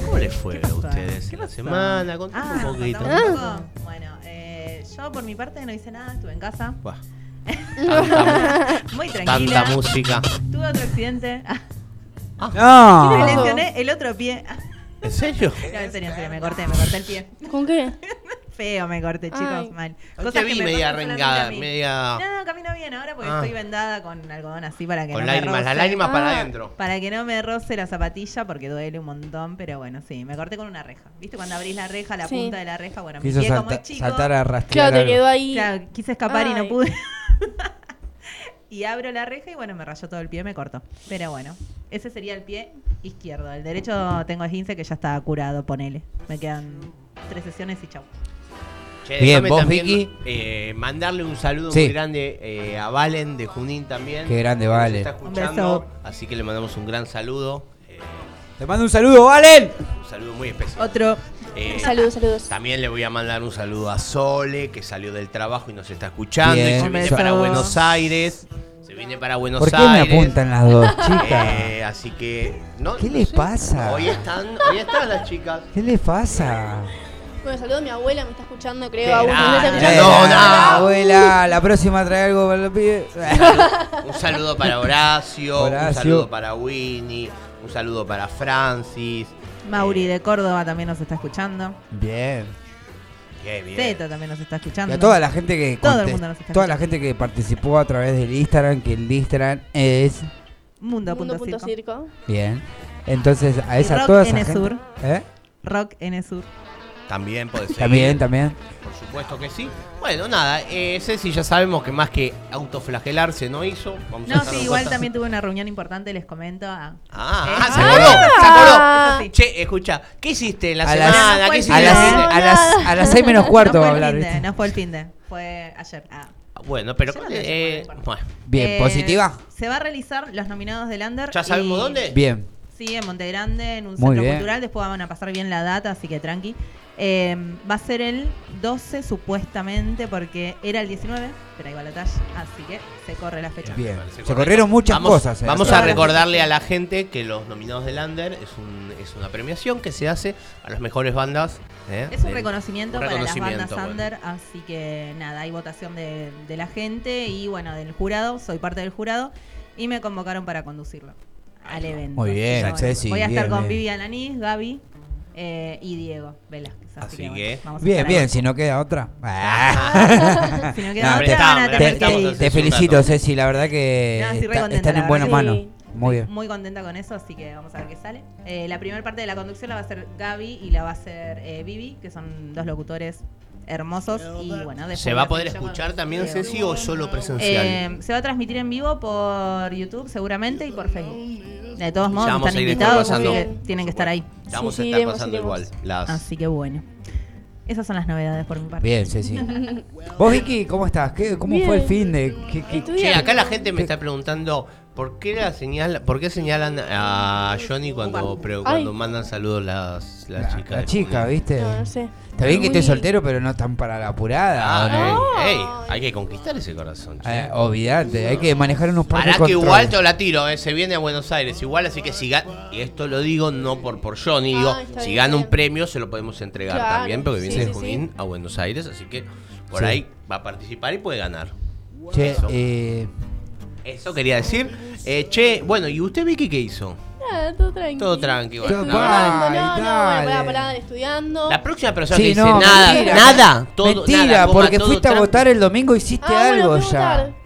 ¿cómo les fue a ustedes ¿Qué en la semana? Contame Ah, un poquito. ¿contamos un poco? Bueno, eh, yo por mi parte no hice nada, estuve en casa. Buah, Muy tranquila. tanta música. Tuve otro accidente. No. Me pasó? lesioné el otro pie. ¿En serio? No, en serio, en serio, me corté, me corté el pie. ¿Con qué? Feo me corté, chicos, Ay. mal. Cosas te que vi me media pasan solamente rengada, a mí. media... No, no, camino bien ahora porque Ah. estoy vendada con algodón así para que Con no lágrimas, me las roce. lágrimas para Ah. adentro. Para que no me roce la zapatilla porque duele un montón, pero bueno, sí, me corté con una reja. ¿Viste cuando abrís la reja, la Sí. punta de la reja? Bueno, mi Quiso pie salta- chico, saltar a rastrear. Claro, te quedó ahí. claro, quise escapar y no pude. y abro la reja y bueno, me rayó todo el pie, me cortó. Pero bueno, ese sería el pie izquierdo. El derecho tengo esguince que ya está curado, ponele. Me quedan tres sesiones y chau. Che, Bien, déjame vos, también, Vicky. eh, mandarle un saludo Sí. muy grande eh, a Valen de Junín también. Qué grande, Valen. está escuchando, así que le mandamos un gran saludo. eh, Te mando un saludo, Valen. un saludo muy especial. Otro. Eh, Saludos, saludos. También le voy a mandar un saludo a Sole, que salió del trabajo y nos está escuchando. Bien. Y se viene para Buenos Aires. Se viene para Buenos ¿Por qué Aires. me apuntan las dos chicas? Eh, así que. No, ¿Qué no les sé. pasa? Hoy están, hoy están las chicas. ¿Qué le pasa? Bueno, saludo a mi abuela, me está escuchando, creo. Aún no está escuchando. No, no. Abuela, la próxima trae algo para los pibes. Un saludo para Horacio, un saludo para Winnie, un saludo para Francis. Mauri de Córdoba también nos está escuchando. Bien. Qué bien. Zeto también nos está Y escuchando. a toda la gente que Todo el mundo nos está toda la escuchando. gente que participó a través del Instagram, que el Instagram es Mundo.circo. Circo. bien. Entonces a esa Rock toda esa N gente- Sur. ¿Eh? Rock N Sur. También puede ser. También, también. Por supuesto que sí. Bueno, nada, eh, Ceci ya sabemos que más que autoflagelarse no hizo. Vamos a No, sí, igual también tuve una reunión importante, les comento. Ah, Ah, Eh, ah, se ah. acordó, se acordó. Eso sí. Che, escucha, ¿qué hiciste en la A las- semana? no ¿Qué hiciste A las, a las, a las 6 menos cuarto no va a fue el hablar, fin de, ¿viste? no fue el fin de, fue ayer. Ah. Bueno, pero no eh, bueno, Bien, Eh, ¿positiva? Se va a realizar los nominados del Under. ¿ya sabemos y- dónde? Bien. Sí, en Monte Grande, en un Muy centro bien. cultural. Después van a pasar bien la data, así que tranqui. Eh, va a ser el 12 supuestamente, porque era el 19, pero ahí va la talla, así que se corre la fecha. Bien. Se corrieron muchas Vamos- cosas. eh. Vamos a recordarle a la gente que los nominados del Under es, un, es una premiación que se hace a las mejores bandas. ¿eh? Es un reconocimiento un para las bandas bueno. under, así que nada, hay votación de, de la gente y bueno, del jurado, soy parte del jurado y me convocaron para conducirlo al evento. Muy bien, Ceci, Voy a estar bien, con bien. Vivian Anís, Gaby eh, y Diego Velázquez. Así, Así que, bueno, que- vamos a Bien, bien, si no queda otra. Si no No, queda te- otra, van a te- tener estamos que ir. hace Te un felicito. Ceci, la verdad que No, está- están en buenas manos. Muy bien. Muy contenta con eso, así que vamos a ver qué sale. Eh, la primera parte de la conducción la va a hacer Gaby y la va a hacer eh, Vivi, que son dos locutores hermosos. Y bueno, después ¿Se va a poder escuchar también. Ceci, o solo presencial? Eh, se va a transmitir en vivo por YouTube seguramente y por Facebook. De todos modos, Ya vamos están a ir invitados, así pasando. que tienen que estar ahí. Ya vamos Sí, a estar iremos, pasando iremos. igual. Las... Así que bueno. Esas son las novedades por mi parte. Bien, Ceci. Vos, Vicky, ¿cómo estás? ¿Qué, ¿Cómo Bien. fue el fin de.? ¿Qué, Che, acá la gente me ¿Qué? está preguntando ¿por qué, la señal, ¿por qué señalan a Johnny cuando, pero cuando mandan saludos las, las La, chicas? la chica? ¿viste? No, no sé. Está bien que estés soltero, pero no tan para la apurada. ¿o Ah, no? ey, ey, hay que conquistar ese corazón. che. Eh, olvídate, hay que manejar unos par de Para que igual te la tiro, eh, se viene a Buenos Aires. Igual, así que si gana, y esto lo digo no por, por Johnny, digo, Ah, está si bien, gana un premio se lo podemos entregar Claro, también, porque viene sí, de sí, Junín a Buenos Aires, así que por Sí. ahí va a participar y puede ganar. Che, Eso. eh, Eso quería decir. Eh, che, bueno, ¿y usted Vicky qué hizo? Nada, todo tranquilo. Todo tranqui, bueno. Todo No, Estudiando, no, no, dale. bueno, para, para, estudiando. La próxima persona sí, que dice no, nada, mentira. nada, todo, Mentira, nada, porque todo fuiste a tranqui. votar el domingo, hiciste Ah, bueno, algo fui a ya. votar.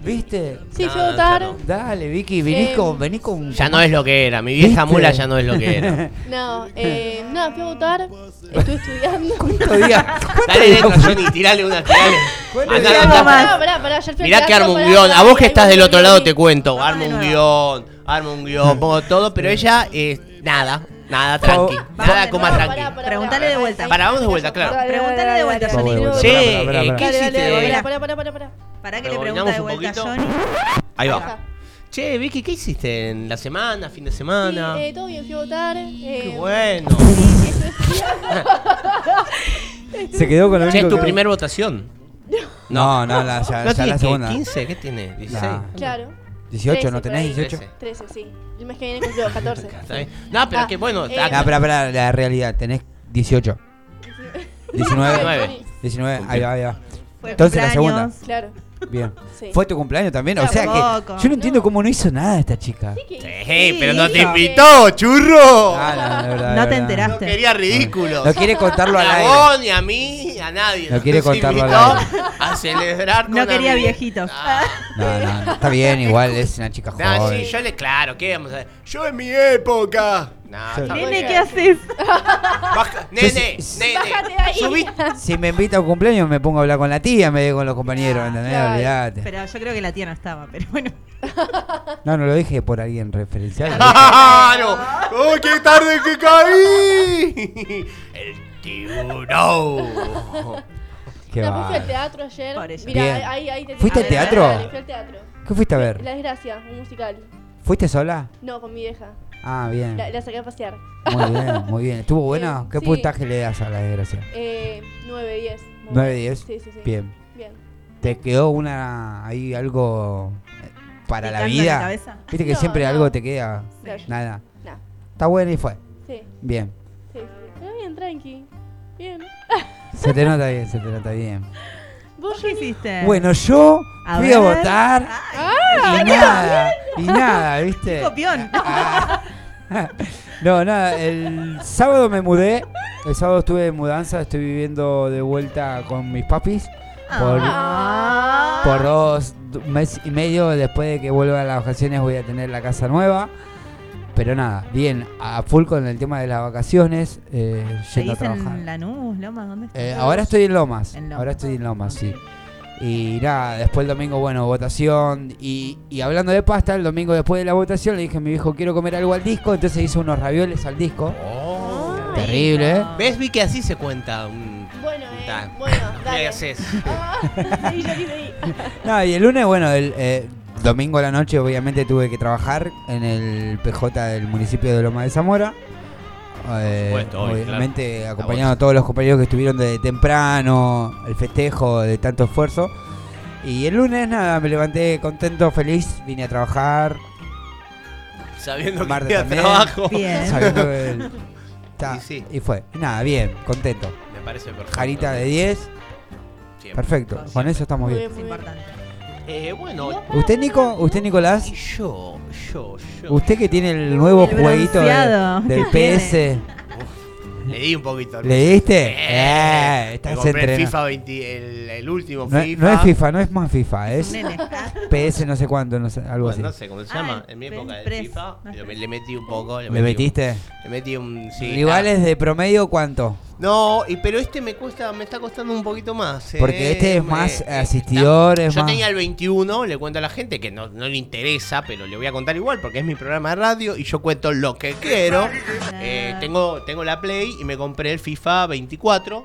¿Viste? Sí, fui a votar. no. Dale, Vicky, venís Eh, con. Venís con Ya no es lo que era, mi vieja ¿Viste? mula ya no es lo que era. No, eh, nada, fui a votar. Estuve estudiando. ¿Cuántos días? ¿Cuántos Dale días? dentro, Johnny, tirale una, tirale. ¿Cuántos Andá, días? andá. Pará, pará, pará, ayer fui al Mirá que teatro, armo un pará, guion. pará, A vos que ahí estás del otro lado te cuento. Armo un guion, armo un guion, pongo todo. Pero ella, eh, Nada, nada, tranqui. Nada, coma Pará, tranqui. pará, pará, Pregúntale pará, de vuelta. Pará, vamos de vuelta, claro. Pregúntale de vuelta, Johnny. dale, Sí, pará, ¿qué pará. Hiciste? pará, pará, pará, pará. Para que le pregunta de vuelta a. Johnny. Ahí va. Che, Vicky, ¿qué hiciste en la semana, fin de semana? Sí, eh, todo bien, fui a votar. eh, Qué bueno. sí, Se quedó con lo Che, es tu que- primer votación. No, no, la, ya, ¿No ya tiene la qué, segunda. 15? ¿Qué tiene? ¿16? Nah. Claro. 18, ¿no 13 tenés por ahí. 18? 13, sí. El mes que viene cumplo 14. Está bien. No, pero Ah, que bueno. eh, No, pero para la realidad, tenés 18. 19. 19. 19, ahí va, ahí va. Entonces la segunda. Claro. Bien. Sí. ¿Fue tu cumpleaños también? O sea que yo no entiendo cómo no hizo nada esta chica. Sí, que- Sí, pero no te invitó, churro. Ah, no, de verdad, de No te verdad. enteraste. No quería ridículos. No quiere contarlo Ni al a aire. vos, ni a mí, a nadie. No quiere Nos contarlo al invitó aire. A celebrar con No quería amigos. viejitos. Ah. No, no, no, está bien, igual es una chica No, joven. sí, yo le, claro, ¿qué vamos a hacer? Yo en mi época. No, está Nene, bien. ¿qué haces? Baja- nene, sí, nene. Bájate de ahí. Subí. Si me invita a un cumpleaños me pongo a hablar con la tía en vez de con los compañeros, ¿entendés? claro. Olvídate. Pero yo creo que la tía no estaba, pero bueno. No, no lo dije por alguien referencial. ¡Claro! ¡Oh, qué tarde que caí! El tiburón. Qué No, fui al va. teatro ayer. Por eso. Mirá, Bien. ahí, ahí te ¿Fuiste al teatro? dale, fui al teatro. ¿Qué fuiste a ver? La desgracia, un musical. ¿Fuiste sola? No, con mi vieja. Ah, bien. La, la saqué a pasear. Muy bien, muy bien. ¿Estuvo? Bien, ¿Qué sí. puntaje le das a la desgracia? Eh, 9, 10. 9, 10. Sí, sí, sí. Bien. Bien. ¿Te quedó una ahí algo eh, para la ¿Picando en la vida? cabeza? Viste que No, siempre no. algo te queda. Claro. Nada. Está bueno y fue. sí, Bien. sí, sí. Pero bien, tranqui. Bien. Se te nota bien, se te nota bien. ¿Vos ¿Qué hiciste? Bueno, yo A fui a votar y nada, y nada, ¿viste? Copión. Ah. No, nada, el sábado me mudé. El sábado estuve de mudanza, estoy viviendo de vuelta con mis papis por, Ah. por dos un mes y medio. Después de que vuelva a las vacaciones voy a tener la casa nueva. Pero nada, bien, a full con el tema de las vacaciones, eh, yendo a ¿Seguís trabajar. en Lanús, Loma? ¿Dónde estás? Eh, ahora estoy en Lomas. En Lomas. Ahora estoy en Lomas, sí. Y nada, después el domingo, bueno, votación. Y, y hablando de pasta, el domingo después de la votación le dije a mi viejo, quiero comer algo al disco. Entonces hizo unos ravioles al disco. Oh. Terrible, ¿eh? ¿Ves, Vi que así se cuenta? un- Bueno, eh. Bueno, ¿Qué dale. haces? Ah, sí, yo. No, y el lunes, bueno, el eh, domingo a la noche obviamente tuve que trabajar en el PJ del municipio de Loma de Zamora. Eh, supuesto, obviamente claro. acompañando a todos los compañeros que estuvieron desde temprano, el festejo de tanto esfuerzo. Y el lunes, nada, me levanté contento, feliz, vine a trabajar. Sabiendo que también. trabajo. Bien. sabiendo que el- ta, Y sí. y fue. Nada, bien, contento. Me parece perfecto. Jarita de 10, Siempre. perfecto. Con eso estamos Muy bien. bien, Es muy bien. Eh, bueno, ¿Usted, Nico? ¿Usted, Nicolás? yo, yo, yo. Usted que tiene el nuevo El jueguito de- del PS. Le di un poquito. ¿Le diste? Eh, Eh, me estás compré el entrenado. FIFA 20, el, el último No, FIFA. no es FIFA, no es más FIFA, es. PS no sé cuánto, no sé, algo Bueno, así. no sé cómo se llama. En mi época del Press. FIFA. Le, metí un poco. Le ¿Me metí un- metiste? Le metí un. Sí, ¿Rivales de promedio cuánto? No, y, pero este me cuesta, me está costando un poquito más. ¿eh? Porque este es más eh, asistidor, es Yo más... tenía el 21, le cuento a la gente que no, no le interesa, pero le voy a contar igual porque es mi programa de radio y yo cuento lo que quiero. Eh, tengo, tengo la Play y me compré el FIFA 24.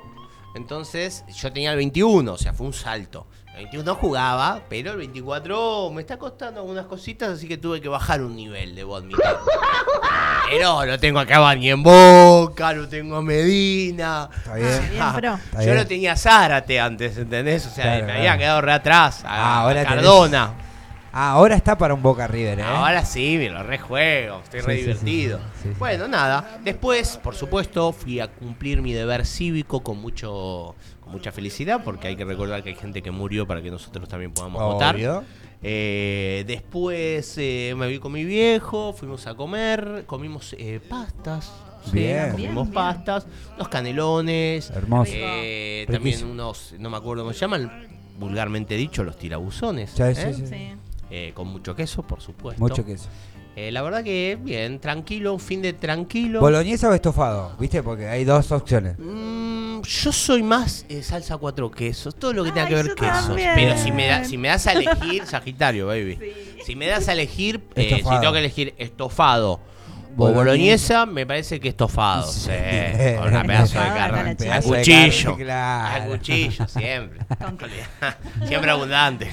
Entonces yo tenía el 21, o sea, fue un salto. El 21 jugaba, pero el 24 me está costando algunas cositas, así que tuve que bajar un nivel de badminton. Pero lo tengo acá Bani en Boca, lo tengo a Medina. Está bien. Está Yo bien. lo tenía a Zárate antes, ¿entendés? O sea, Claro, me claro. había quedado re atrás. A, Ah, ahora a tenés- Cardona. Ah, ahora está para un Boca River, ¿eh? Ahora sí, me lo rejuego, estoy Sí, re sí, divertido. sí, sí, sí. Bueno, nada. Después, por supuesto, fui a cumplir mi deber cívico con mucho con mucha felicidad, porque hay que recordar que hay gente que murió para que nosotros también podamos votar. Eh, después eh, me vi con mi viejo, fuimos a comer, comimos eh, pastas. sí, Bien. comimos Bien, bien. pastas, unos canelones, Hermoso. eh, también unos, no me acuerdo cómo se llaman, vulgarmente dicho, los tirabuzones. Sí, ¿eh? sí, sí. Sí. Eh, con mucho queso, por supuesto. Mucho queso. Eh, la verdad que bien, tranquilo, un fin de tranquilo. ¿Boloñesa o estofado? ¿Viste? Porque hay dos opciones. Mm, yo soy más eh, salsa cuatro quesos, todo lo que tenga Ay, que ver quesos. también. Pero si me, da, si me das a elegir, Sagitario, baby. Si me das a elegir, eh, si tengo que elegir estofado O Boloñesa. me parece que estofado. Sí, con una pedazo de carne. A de cuchillo. carne, claro. A cuchillo, siempre. Siempre abundante.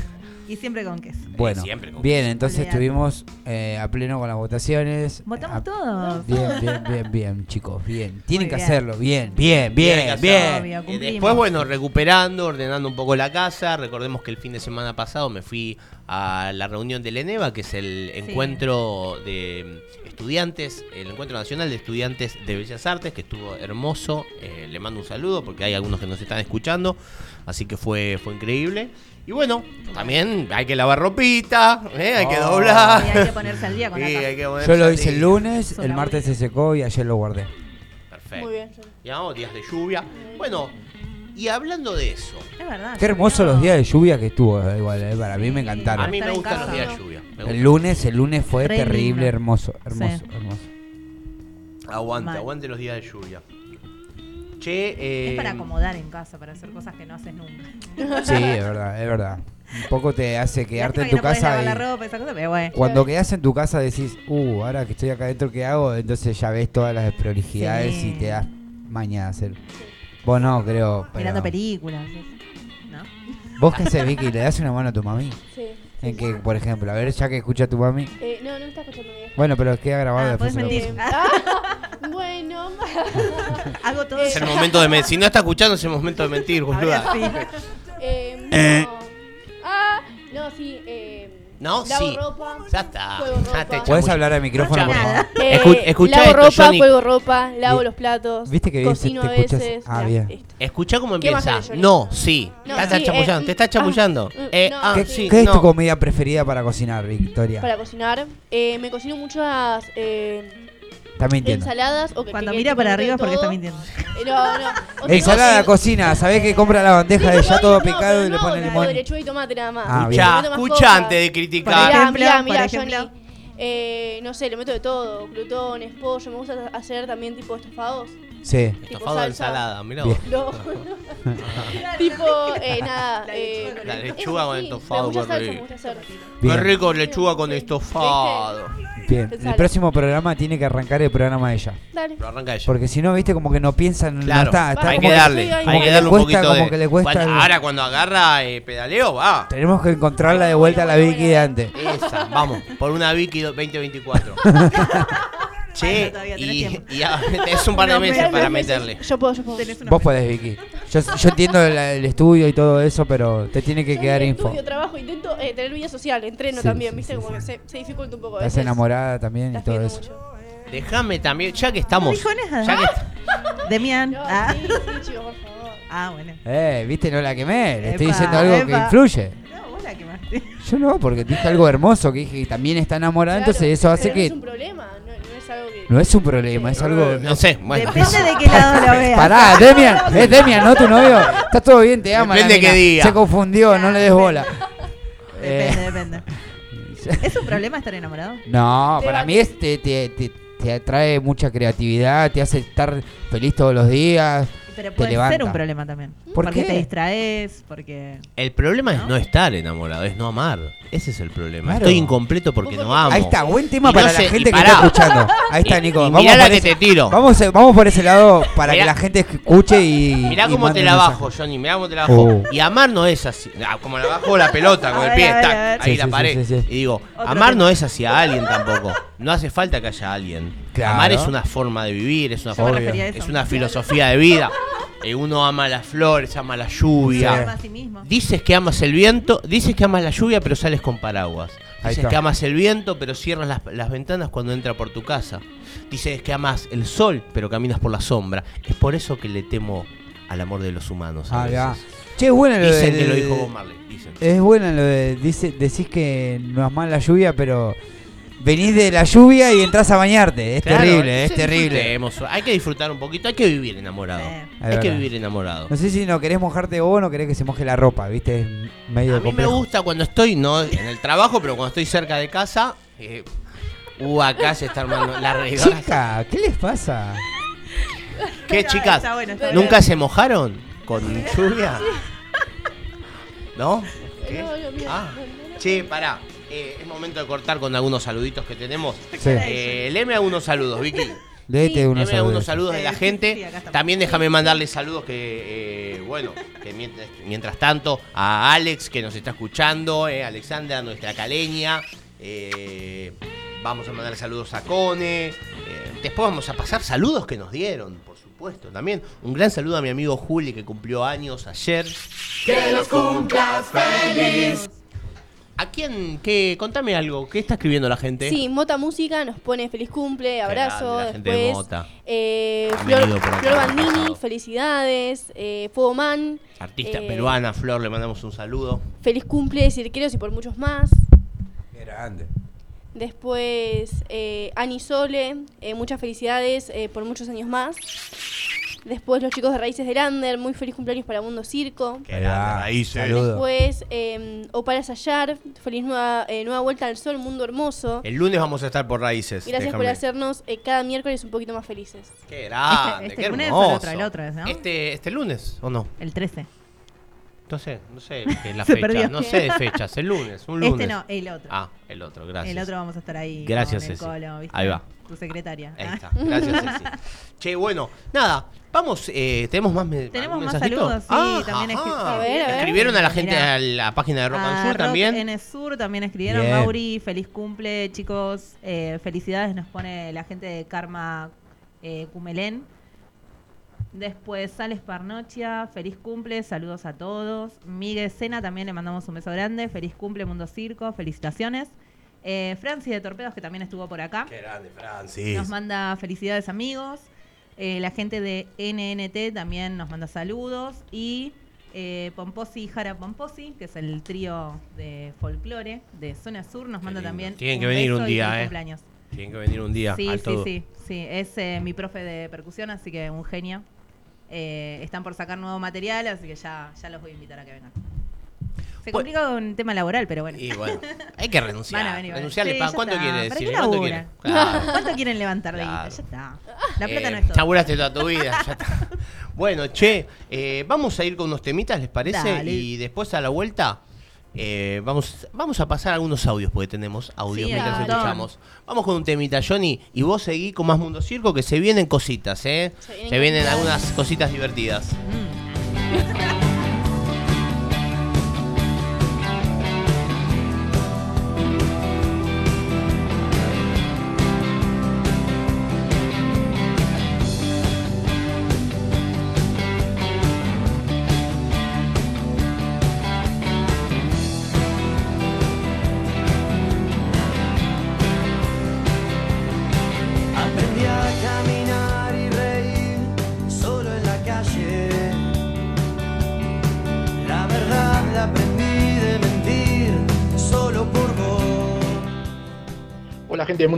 Y siempre con queso. Bueno, siempre con bien, queso. entonces estuvimos eh, a pleno con las votaciones. Votamos A- todos. Bien, bien, bien, bien, chicos, bien. Tienen que bien. hacerlo, bien, bien, bien, bien. Obvio, cumplimos. después, bueno, recuperando, ordenando un poco la casa. Recordemos que el fin de semana pasado me fui a la reunión del ENEVA, que es el encuentro de estudiantes, el encuentro nacional de estudiantes de Bellas Artes, que estuvo hermoso. Eh, le mando un saludo porque hay algunos que nos están escuchando, así que fue, fue increíble. Y bueno, también hay que lavar ropita, ¿eh? hay que Oh. doblar. Y hay que ponerse al día con Sí, la casa. hay que ponerse Yo lo hice el lunes, el martes se secó y ayer lo guardé. Perfecto. Muy bien. Ya, días de lluvia. Bueno, y hablando de eso, Es verdad. Qué hermoso llovió. los días de lluvia que estuvo, eh, igual, eh, para mí me encantaron. a mí me gustan los días de lluvia. me El lunes, el lunes fue Re terrible, lindo. hermoso, hermoso, Sí. hermoso. Aguante, Mal. aguante los días de lluvia. Che, eh, Es para acomodar en casa, para hacer cosas que no haces nunca. Sí, es verdad, es verdad. Un poco te hace quedarte Lástima en que tu no podés lavar casa la y ropa, esa cosa, pero bueno. cuando quedas en tu casa decís, uh, ahora que estoy acá adentro, ¿qué hago? Entonces ya ves todas las desprolijidades Sí. y te das mañana a hacer. Vos no, creo. pero- Mirando películas. ¿No? ¿Vos qué haces, Vicky? ¿Le das una mano a tu mami? Sí. En que, por ejemplo, a ver, ya que escucha a tu mami. Eh, no, no está escuchando bien. Bueno, pero queda grabado Ah, después. lo- mentir. Ah, bueno. Hago todo. es el momento de mentir. Si no está escuchando, es el momento de mentir, boluda. Sí. Eh, Eh. no. Ah, no, sí. Eh, No, lavo sí. ropa. Ya está. Cuelgo Ya ropa. te ¿Puedes hablar al micrófono, por Nada. favor? Eh, Escu- escuchá lavo esto, ropa, Johnny. cuelgo ropa, lavo Vi- los platos. ¿Viste que dice, cocino te a escuchas? veces. Ah, ya, bien. listo. Escuchá cómo ¿Qué más empieza. Johnny? No, sí. No, Te está sí, chamullando. eh, Te está chamullando. ah, Eh, no, ah, ¿Qué, sí. sí. qué es tu comida preferida para cocinar, Victoria? Para cocinar, eh, me cocino muchas eh, Está mintiendo. ensaladas. O que, Cuando que- mira para de arriba es porque está todo. mintiendo. Eh, no, no. O sea, Ensalada cocino- cocina, ¿sabés que compra la bandeja de ya todo no, picado y le pone limón? de lechuga y tomate nada más. Ah, bien. Cosas. antes de criticar. Mirá, mirá, ejemplo. Johnny. Eh, no sé, le meto de todo. Glutones, pollo. Me gusta hacer también tipo estofados. Sí. Estofado de ensalada, mirá vos. No, tipo, eh, nada. La eh, lechuga con La eso lechuga con sí, estofado, qué rico. Qué Bien. rico lechuga con estofado. Bien. El próximo programa tiene que arrancar el programa de ella. Dale. Lo arranca ella. Porque si no, viste, como que no piensan, no Claro, está. está hay como que darle, hay Como que darle le un cuesta, poquito de. como que le cuesta Bueno, el- ahora cuando agarra eh, pedaleo, va. Tenemos que encontrarla de vuelta a la Vicky de antes. Esa, vamos, por una Vicky 2024. che, todavía tenés y, tiempo. y a- es un par de No, meses pero- para meterle. Yo puedo, yo puedo. Tenés una Vos podés, Vicky. Yo, yo entiendo el, el estudio y todo eso, pero te tiene que Yo quedar info. estudio, trabajo, intento eh, tener vida social, entreno Sí, también, sí, viste, sí, como sí. que se, se dificulta un poco. a Estás veces. enamorada también y Estás todo pidiendo eso. mucho. Déjame también, ya que estamos. dijo nada. ya que- Demian. No, Ah. sí, sí, chicos, por favor. Ah, bueno. Eh, viste, no la quemé. Le estoy Epa, diciendo algo que epa. influye. No, vos la quemaste. Yo no, porque dije algo hermoso que dije que también está enamorada, Claro, entonces eso hace pero No es que un problema, no, es que. un problema, es algo. no sé, bueno. Depende de qué lado lo veas. Pará, Demian, es Demian, ¿no? Tu novio. Está todo bien, te ama. la Depende mina. qué día. Se confundió, no le des bola. Depende, Eh, depende. ¿Es un problema estar enamorado? No, para mí es, te, te, te, te atrae mucha creatividad, te hace estar feliz todos los días. Pero Te puede ser un problema también. ¿Por porque qué? te distraes, porque. El problema es ¿No? estar enamorado, es no amar. Ese es el problema. Claro. Estoy incompleto porque no amo. Ahí está, buen tema Y para no la gente que está escuchando. Ahí está, Nico. y vamos, mirá la por que ese, te tiro. Vamos, eh, vamos por ese lado para Mirá. que la gente escuche y. Mirá y cómo te la bajo, mensaje. Johnny. Mirá cómo te la bajo. Oh. Y amar no es así. Ah, como la bajo la pelota con el pie, ahí Sí, la sí, pared. sí, sí, sí. Y digo, Otro amar tema. no es hacia alguien tampoco. No hace falta que haya alguien. Claro. Amar es una forma de vivir, es una, forma- es una filosofía de vida. Eh, uno ama las flores, ama la lluvia. Sí. Dices que amas el viento, dices que amas la lluvia, pero sales con paraguas. Dices que amas el viento, pero cierras las, las ventanas cuando entra por tu casa. Dices que amas el sol, pero caminas por la sombra. Es por eso que le temo al amor de los humanos. a Ah, ya. Che, es bueno lo Dicen del- que lo dijo Bob Marley. Dicen. Es bueno lo de. Dice, decís que no mal la lluvia, pero. Venís de la lluvia y entras a bañarte. Es Claro, terrible, es terrible. disfrutemos. Hay que disfrutar un poquito, hay que vivir enamorado. Eh. Es hay que vivir enamorado. No sé si no querés mojarte vos o no querés que se moje la ropa, ¿viste? Es medio A mí me gusta cuando estoy, no en el trabajo, pero cuando estoy cerca de casa. Eh, uh, acá se está armando la regadora. Chica, ¿qué les pasa? ¿Qué, chicas? Está bueno, está ¿Nunca se mojaron con lluvia? ¿No? ¿Qué? Ah. Che, pará. Eh, es momento de cortar con algunos saluditos que tenemos. Sí. Eh, léeme algunos saludos, Vicky. Léete unos Léeme algunos saludos. de la gente. También déjame mandarle saludos que, eh, bueno, que mientras, mientras tanto a Alex que nos está escuchando, eh, Alexandra, nuestra caleña. eh, vamos a mandar saludos a Cone. eh, después vamos a pasar saludos que nos dieron, por supuesto. También un gran saludo a mi amigo Juli que cumplió años ayer. Que los cumplas feliz. ¿A quién? ¿Qué? Contame algo. ¿Qué está escribiendo la gente? Sí, Mota Música nos pone feliz cumple, abrazo. grande la gente de Después, Mota. eh, Flor, Flor Bandini, felicidades. Eh, Fuego Man, Artista eh, peruana, Flor, le mandamos un saludo. feliz cumple, Cirqueros y por muchos más. Grande. Después, eh, Ani Sole, eh, muchas felicidades eh, por muchos años más. Después, los chicos de Raíces de Lander, muy feliz cumpleaños para Mundo Circo. Raíces. Después, eh, Opara Sayar, feliz nueva, eh, nueva vuelta al sol, mundo hermoso. El lunes vamos a estar por Raíces. Gracias por hacernos eh, cada miércoles un poquito más felices. Qué grande, Este- este qué lunes hermoso. o el otro, el otro, ¿no? Este, este lunes, ¿o no? El 13. No sé, no sé la fecha. perdió. No sé de fechas, el lunes, un lunes. Este no, el otro. Ah, el otro, gracias. el otro vamos a estar ahí. Gracias, con el Ceci. Colo, ¿viste? Ahí va. Tu secretaria. Ahí Ah. está, gracias Ceci. Che, bueno, nada, vamos, eh, tenemos más me- Tenemos más mensajito? saludos, sí, Ah, también ajá. escri- A ver, a ver. Escribieron a la gente Mirá. a la página de Rock and A Sur Rock también. N Sur también escribieron. Bien. Mauri, feliz cumple, chicos. Eh, felicidades nos pone la gente de Karma eh, Cumelén. Después Sales Parnochia, feliz cumple, saludos a todos. Miguel Sena también le mandamos un beso grande. Feliz cumple, Mundo Circo, felicitaciones. Eh, Franci de Torpedos, que también estuvo por acá. Qué grande, Francis. Nos manda felicidades amigos. Eh, la gente de NNT también nos manda saludos. Y eh, Pomposi y Jara Pomposi, que es el trío de folclore de Zona Sur, nos manda lindo. también. Tienen que venir beso un día, feliz eh. cumpleaños. Tienen que venir un día Sí, al sí, todo. sí, sí. Es eh, mi profe de percusión, así que un genio. Eh, están por sacar nuevo material, así que ya, ya los voy a invitar a que vengan. Se Bu- complica con el tema laboral, pero bueno. Y bueno, hay que renunciar. Van a venir, Sí, ya ¿cuánto está. quiere ¿Para decir? qué ¿Cuánto quieren levantar de Claro. Ya está. La plata Eh, no es todo. laburaste toda tu vida, ya está. Bueno, che, eh, vamos a ir con unos temitas, ¿les parece? Dale. Y después a la vuelta eh, vamos, vamos a pasar algunos audios, porque tenemos audios Sí, mientras escuchamos. Vamos con un temita, Johnny, y vos seguí con más Mundo Circo, que se vienen cositas, ¿eh? Se vienen Se vienen cositas. algunas cositas divertidas. Mm.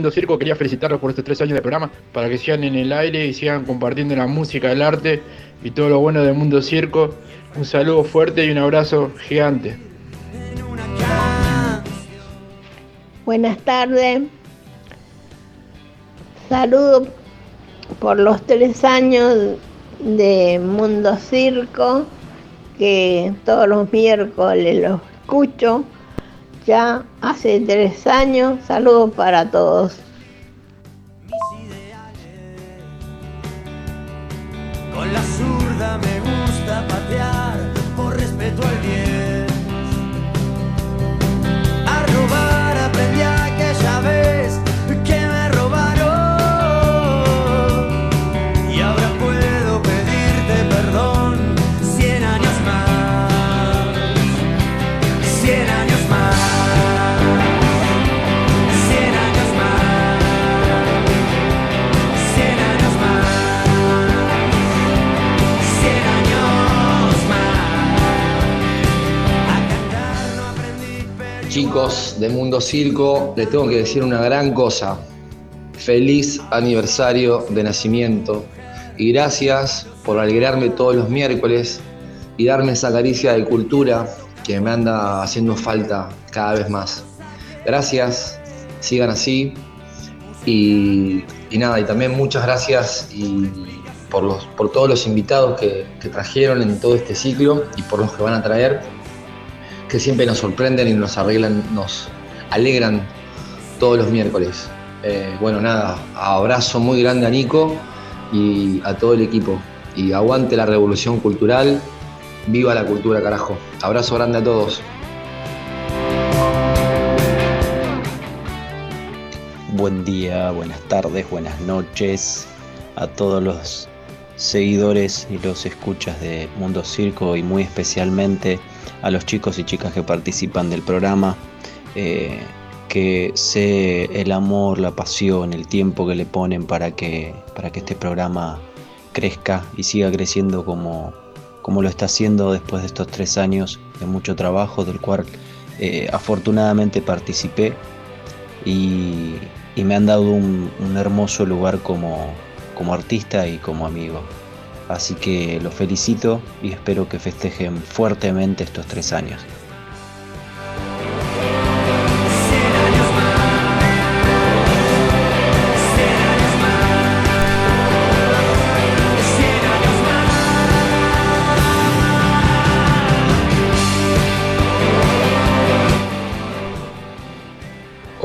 Mundo Circo, quería felicitarlos por estos tres años de programa, para que sigan en el aire y sigan compartiendo la música, el arte y todo lo bueno de Mundo Circo. Un saludo fuerte y un abrazo gigante. Buenas tardes. Saludo por los tres años de Mundo Circo, que todos los miércoles los escucho. Ya hace tres años. Saludos para todos. Chicos de Mundo Circo, les tengo que decir una gran cosa. Feliz aniversario de nacimiento y gracias por alegrarme todos los miércoles y darme esa caricia de cultura que me anda haciendo falta cada vez más. Gracias, sigan así y, nada, y también muchas gracias por, los, por todos los invitados que, que trajeron en todo este ciclo y por los que van a traer que siempre nos sorprenden y nos arreglan, nos, alegran todos los miércoles. Eh, bueno, nada, abrazo muy grande a Nico y a todo el equipo. Y aguante la revolución cultural, viva la cultura, carajo. Abrazo grande a todos. Buen día, buenas tardes, buenas noches a todos los seguidores y los escuchas de Mundo Circo y muy especialmente a los chicos y chicas que participan del programa. Eh, que sé el amor, la pasión, el tiempo que le ponen para que, para que este programa crezca y siga creciendo como, como lo está haciendo después de estos tres años de mucho trabajo, del cual eh, afortunadamente participé y, y, me han dado un, un hermoso lugar como, como artista y como amigo. Así que los felicito y espero que festejen fuertemente estos tres años.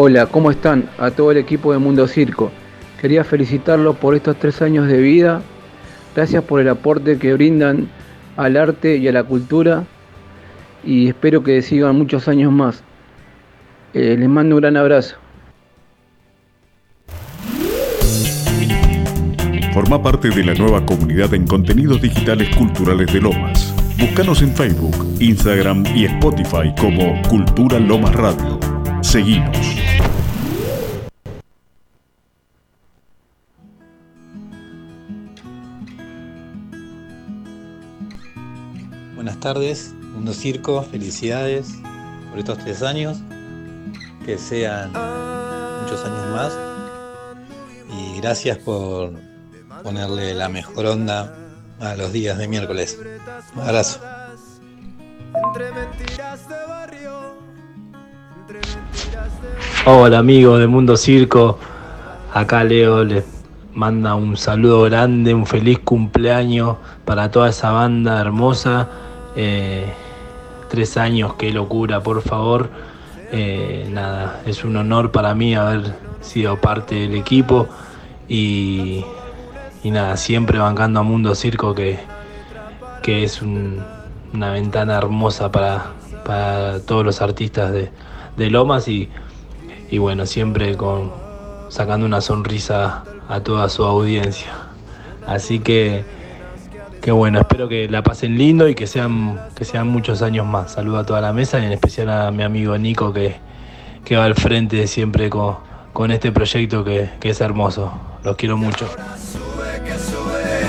Hola, ¿cómo están? A todo el equipo de Mundo Circo. Quería felicitarlos por estos tres años de vida. Gracias por el aporte que brindan al arte y a la cultura. Y espero que sigan muchos años más. Eh, les mando un gran abrazo. Forma parte de la nueva comunidad en contenidos digitales culturales de Lomas. Búscanos en Facebook, Instagram y Spotify como Cultura Lomas Radio. Seguimos. Tardes, Mundo Circo, felicidades por estos tres años, que sean muchos años más y gracias por ponerle la mejor onda a los días de miércoles. Un abrazo. Hola amigos de Mundo Circo, acá Leo les manda un saludo grande, un feliz cumpleaños para toda esa banda hermosa. Eh, tres años, qué locura, por favor. Eh, nada, es un honor para mí haber sido parte del equipo y, nada, siempre bancando a Mundo Circo que, que es un- una ventana hermosa para, para todos los artistas de, de Lomas y, y bueno, siempre con sacando una sonrisa a toda su audiencia. Así que, que bueno, espero que la pasen lindo y que sean, que sean muchos años más. Saludo a toda la mesa y en especial a mi amigo Nico que, que va al frente siempre con, con este proyecto que, que es hermoso. Los quiero mucho. Sube que sube,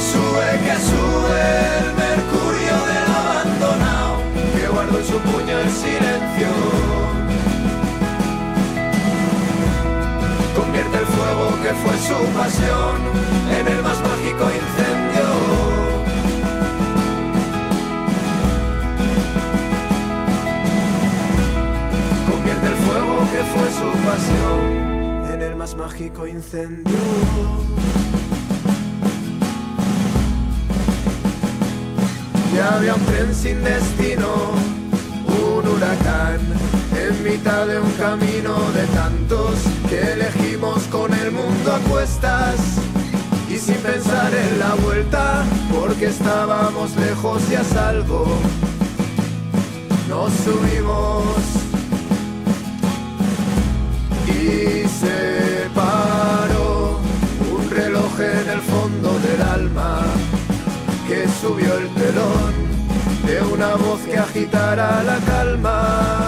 sube que sube el mercurio del abandonado que en su puño el silencio. Convierte el fuego que fue su pasión en el más mágico incendio. Su pasión en el más mágico incendio. Ya había un tren sin destino, un huracán en mitad de un camino de tantos que elegimos con el mundo a cuestas y sin pensar en la vuelta porque estábamos lejos y a salvo. Nos subimos y se paró un reloj en el fondo del alma que subió el telón de una voz que agitara la calma.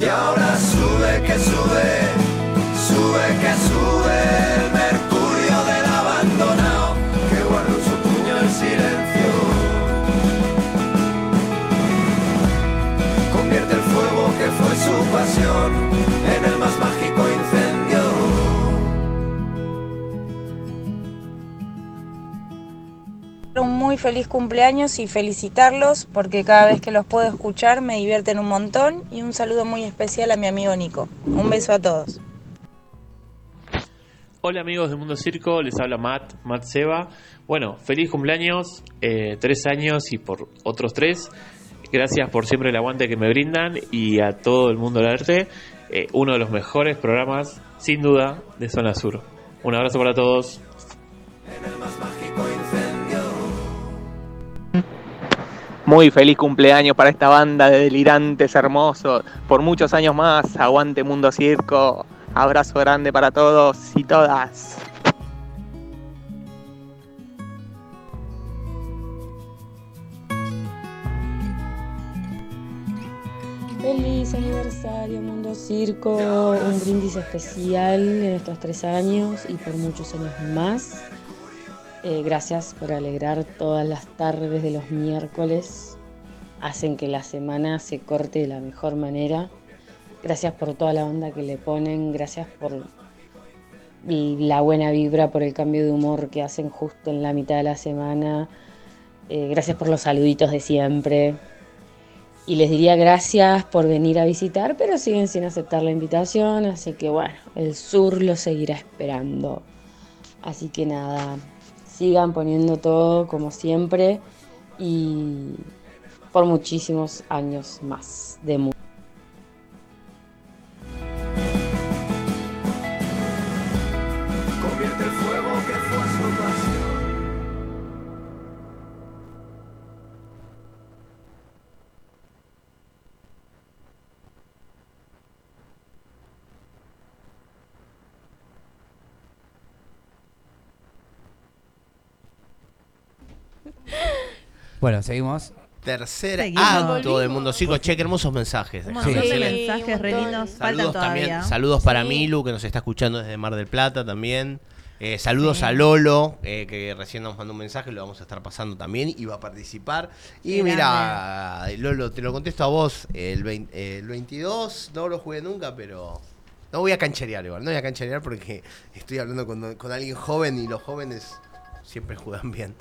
Y ahora sube que sube, sube que sube pasión en el más mágico incendio. Un muy feliz cumpleaños y felicitarlos porque cada vez que los puedo escuchar me divierten un montón y un saludo muy especial a mi amigo Nico. Un beso a todos. Hola amigos de Mundo Circo, les habla Matt, Matt Seba. Bueno, feliz cumpleaños, eh, tres años y por otros tres. Gracias por siempre el aguante que me brindan y a todo el mundo del arte. eh, uno de los mejores programas, sin duda, de Zona Sur. Un abrazo para todos. Muy feliz cumpleaños para esta banda de delirantes hermosos. Por muchos años más. Aguante Mundo Circo. Abrazo grande para todos y todas. Feliz aniversario Mundo Circo, un brindis especial en estos tres años y por muchos años más. Eh, gracias por alegrar todas las tardes de los miércoles, hacen que la semana se corte de la mejor manera. Gracias por toda la onda que le ponen, gracias por la buena vibra, por el cambio de humor que hacen justo en la mitad de la semana. Eh, gracias por los saluditos de siempre. Y les diría gracias por venir a visitar, pero siguen sin aceptar la invitación, así que bueno, el sur lo seguirá esperando. Así que nada, sigan poniendo todo como siempre y por muchísimos años más de música. Bueno, seguimos. Tercer Seguimos. acto del Mundo Circo. Che, qué hermosos mensajes. Un montón de decirle. mensajes re lindos. Faltan Saludos también. todavía. Saludos para Sí. Milu, que nos está escuchando desde Mar del Plata también. Eh, saludos Sí. a Lolo, eh, que recién nos mandó un mensaje, lo vamos a estar pasando también y va a participar. Y Qué mira, Lolo, te lo contesto a vos, el, 20 el 22 no lo jugué nunca, pero no voy a cancherear igual, no voy a cancherear porque estoy hablando con, con alguien joven y los jóvenes siempre juegan bien.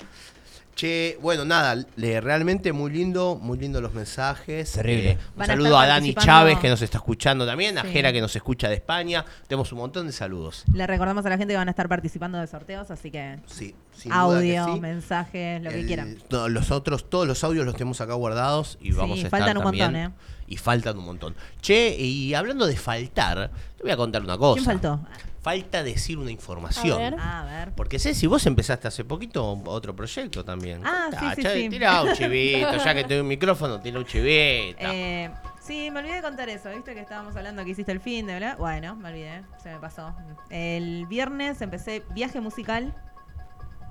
Che, bueno, nada, le, realmente muy lindo, muy lindo los mensajes. Terrible. Eh, un a saludo a Dani Chávez que nos está escuchando también, a Sí. Jera que nos escucha de España. Tenemos un montón de saludos. Le recordamos a la gente que van a estar participando de sorteos, así que Sí, sin duda que audio, sí. mensajes, lo que El- quieran. no, los otros, todos los audios los tenemos acá guardados y Sí, vamos a estar faltan un también. montón, ¿eh? Y faltan un montón. Che, y hablando de faltar, te voy a contar una cosa. ¿Quién faltó? Falta decir una información. A ver. A ver. Porque sé si vos empezaste hace poquito otro proyecto también. Ah, sí, sí. Tira un chivito, ya que tengo un micrófono, tira un chivito. Eh, sí, me olvidé de contar eso, ¿viste? Que estábamos hablando que hiciste el fin de, ¿verdad? Bueno, me olvidé, se me pasó. El viernes empecé viaje musical.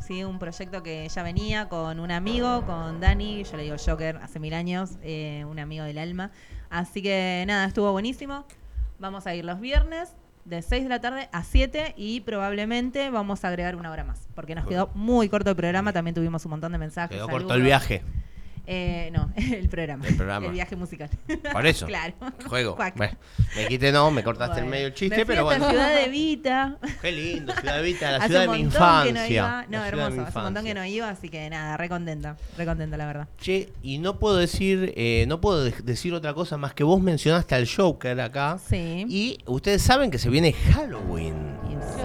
Sí, un proyecto que ya venía con un amigo, con Dani, yo le digo Joker, hace mil años, eh, un amigo del alma. Así que nada, estuvo buenísimo. Vamos a ir los viernes de 6 de la tarde a 7 y probablemente vamos a agregar una hora más, porque nos quedó muy corto el programa, también tuvimos un montón de mensajes. Quedó corto el viaje. Eh, no, el programa. El programa. viaje musical. Por eso. claro. Juego. Bueno, me quité no, me cortaste el Bueno, medio el me chiste, fui pero bueno. Ciudad de Vita. Qué lindo, Ciudad de Vita, la Hace ciudad de mi infancia. que no iba. No, La hermoso. Hace un montón que no iba, así que nada, re contenta. Re contenta, la verdad. Che, y no puedo decir, eh, no puedo de- decir otra cosa más que vos mencionaste al Joker acá. Sí. Y ustedes saben que se viene Halloween.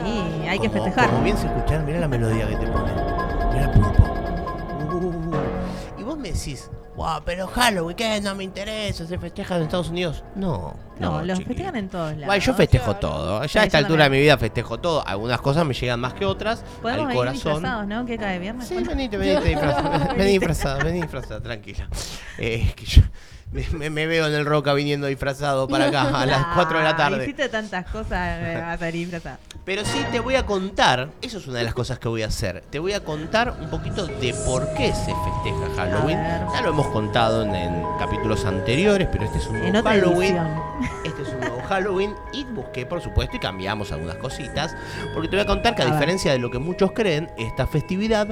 Sí, hay que festejar. Como bien se escucharon, mirá la melodía que te pone. Mirá el pulpo. Me decís, wow, pero Halloween, ¿qué? No me interesa, se festeja en Estados Unidos. No, No, no, los festejan en todos lados. Bueno, yo festejo todo. Ya a esta altura de mi vida festejo todo. Algunas cosas me llegan más que otras. Podemos al venir corazón. disfrazados, ¿no? Que cae viernes. Sí, venite, venite disfrazada. Vení disfrazada, vení disfrazada, tranquila. Eh, es que yo me, veo en el Roca viniendo disfrazado para acá a las 4 de la Ah, tarde. Hiciste tantas cosas, me vas a salir disfrazada. Pero sí te voy a contar, eso es una de las cosas que voy a hacer. Te voy a contar un poquito de por qué se festeja Halloween. Ya lo hemos contado en, en capítulos anteriores, pero este es un nuevo Halloween. Este es un nuevo Halloween y busqué, por supuesto, y cambiamos algunas cositas. Porque te voy a contar que a, diferencia de lo que muchos creen, esta festividad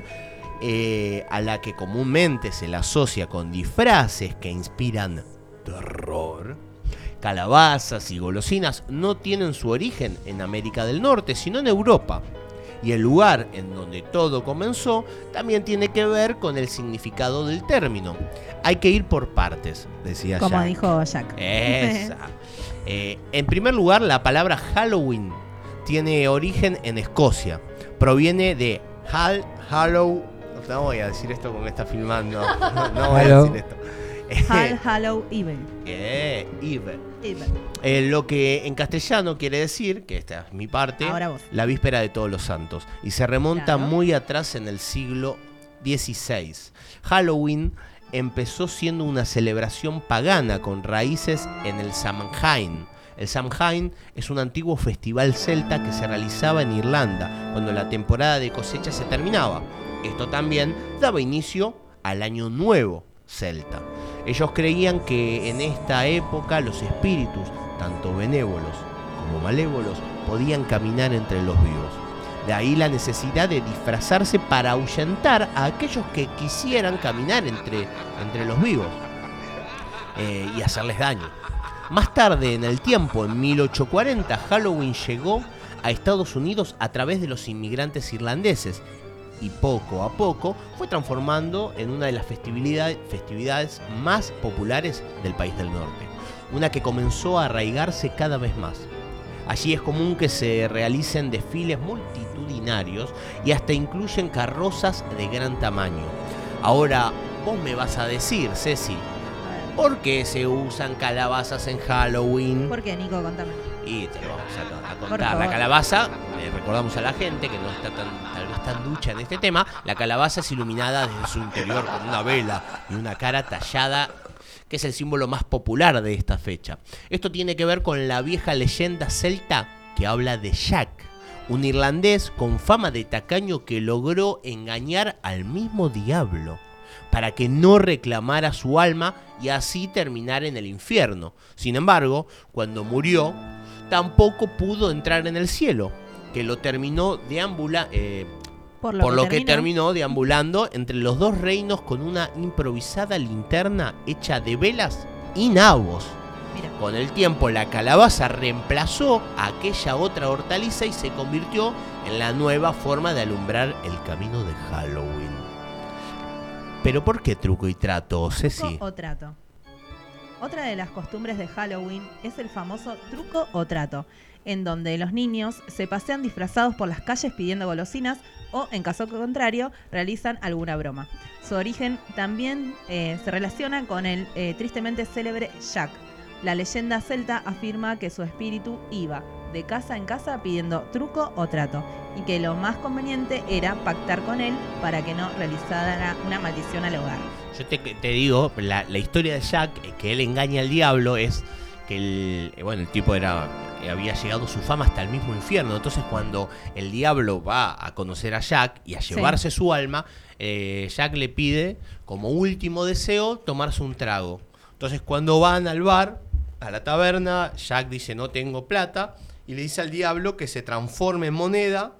eh, a la que comúnmente se la asocia con disfraces que inspiran terror, calabazas y golosinas no tienen su origen en América del Norte, sino en Europa. Y el lugar en donde todo comenzó también tiene que ver con el significado del término. Hay que ir por partes, decía Como Jack. dijo Jack. Esa. Eh, en primer lugar, la palabra Halloween tiene origen en Escocia. Proviene de Hal Hallow. No voy a decir esto con está filmando. No, no voy a decir esto. Hal Hallow Even. Eh, Eve. Even. Eh, lo que en castellano quiere decir, que esta es mi parte, Ahora vos. la víspera de todos los santos. Y se remonta Claro. muy atrás en el siglo XVI. Halloween empezó siendo una celebración pagana con raíces en el Samhain. El Samhain es un antiguo festival celta que se realizaba en Irlanda cuando la temporada de cosecha se terminaba. Esto también daba inicio al año nuevo celta. Ellos creían que en esta época los espíritus, tanto benévolos como malévolos, podían caminar entre los vivos. De ahí la necesidad de disfrazarse para ahuyentar a aquellos que quisieran caminar entre, entre los vivos eh, y hacerles daño. Más tarde en el tiempo, en 1840, Halloween llegó a Estados Unidos a través de los inmigrantes irlandeses y poco a poco fue transformando en una de las festividades, festividades más populares del país del norte, una que comenzó a arraigarse cada vez más. Allí es común que se realicen desfiles multitudinarios y hasta incluyen carrozas de gran tamaño. Ahora, vos me vas a decir, Ceci, ¿por qué se usan calabazas en Halloween? ¿Por qué, Nico? Contame. Y te lo vamos a, contar. La calabaza, le recordamos a la gente que no está tan, tan ducha en este tema, la calabaza es iluminada desde su interior con una vela y una cara tallada que es el símbolo más popular de esta fecha. Esto tiene que ver con la vieja leyenda celta que habla de Jack, un irlandés con fama de tacaño que logró engañar al mismo diablo para que no reclamara su alma y así terminar en el infierno. Sin embargo, cuando murió, tampoco pudo entrar en el cielo, que lo terminó deambula, eh, Por por lo lo, que que terminó. deambulando entre los dos reinos con una improvisada linterna hecha de velas y nabos. Con el tiempo la calabaza reemplazó a aquella otra hortaliza y se convirtió en la nueva forma de alumbrar el camino de Halloween. Pero ¿por qué truco y trato, Ceci? Truco o trato. Otra de las costumbres de Halloween es el famoso truco o trato, en donde los niños se pasean disfrazados por las calles pidiendo golosinas o, en caso contrario, realizan alguna broma. Su origen también eh, se relaciona con el eh, tristemente célebre Jack. La leyenda celta afirma que su espíritu iba de casa en casa pidiendo truco o trato y que lo más conveniente era pactar con él para que no realizara una maldición al hogar. Yo te, digo, la, la historia de Jack, eh, que él engaña al diablo, es que el, bueno, el tipo era eh, había llegado su fama hasta el mismo infierno. Entonces cuando el diablo va a conocer a Jack y a Sí. llevarse su alma, eh, Jack le pide como último deseo tomarse un trago. Entonces cuando van al bar, a la taberna, Jack dice no tengo plata y le dice al diablo que se transforme en moneda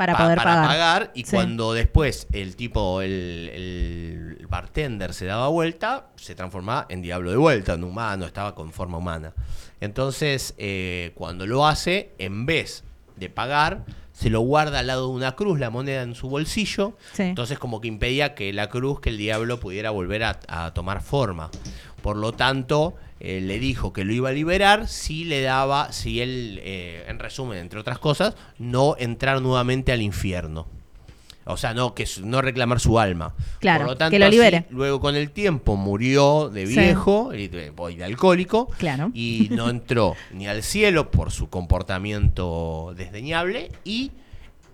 Para pa- poder para pagar. y Sí. cuando después el tipo, el, el bartender se daba vuelta, se transformaba en diablo de vuelta, en humano, estaba con forma humana. Entonces, eh, cuando lo hace, en vez de pagar, se lo guarda al lado de una cruz, la moneda en su bolsillo. Sí. Entonces, como que impedía que la cruz, que el diablo pudiera volver a, a tomar forma. Por lo tanto, eh, le dijo que lo iba a liberar si le daba, si él, eh, en resumen, entre otras cosas, no entrar nuevamente al infierno. O sea, no, que su- no reclamar su alma. Claro, Por lo tanto, que lo así, libere. luego con el tiempo murió de Sí. viejo y de, y de alcohólico. Claro. Y no entró ni al cielo por su comportamiento desdeñable y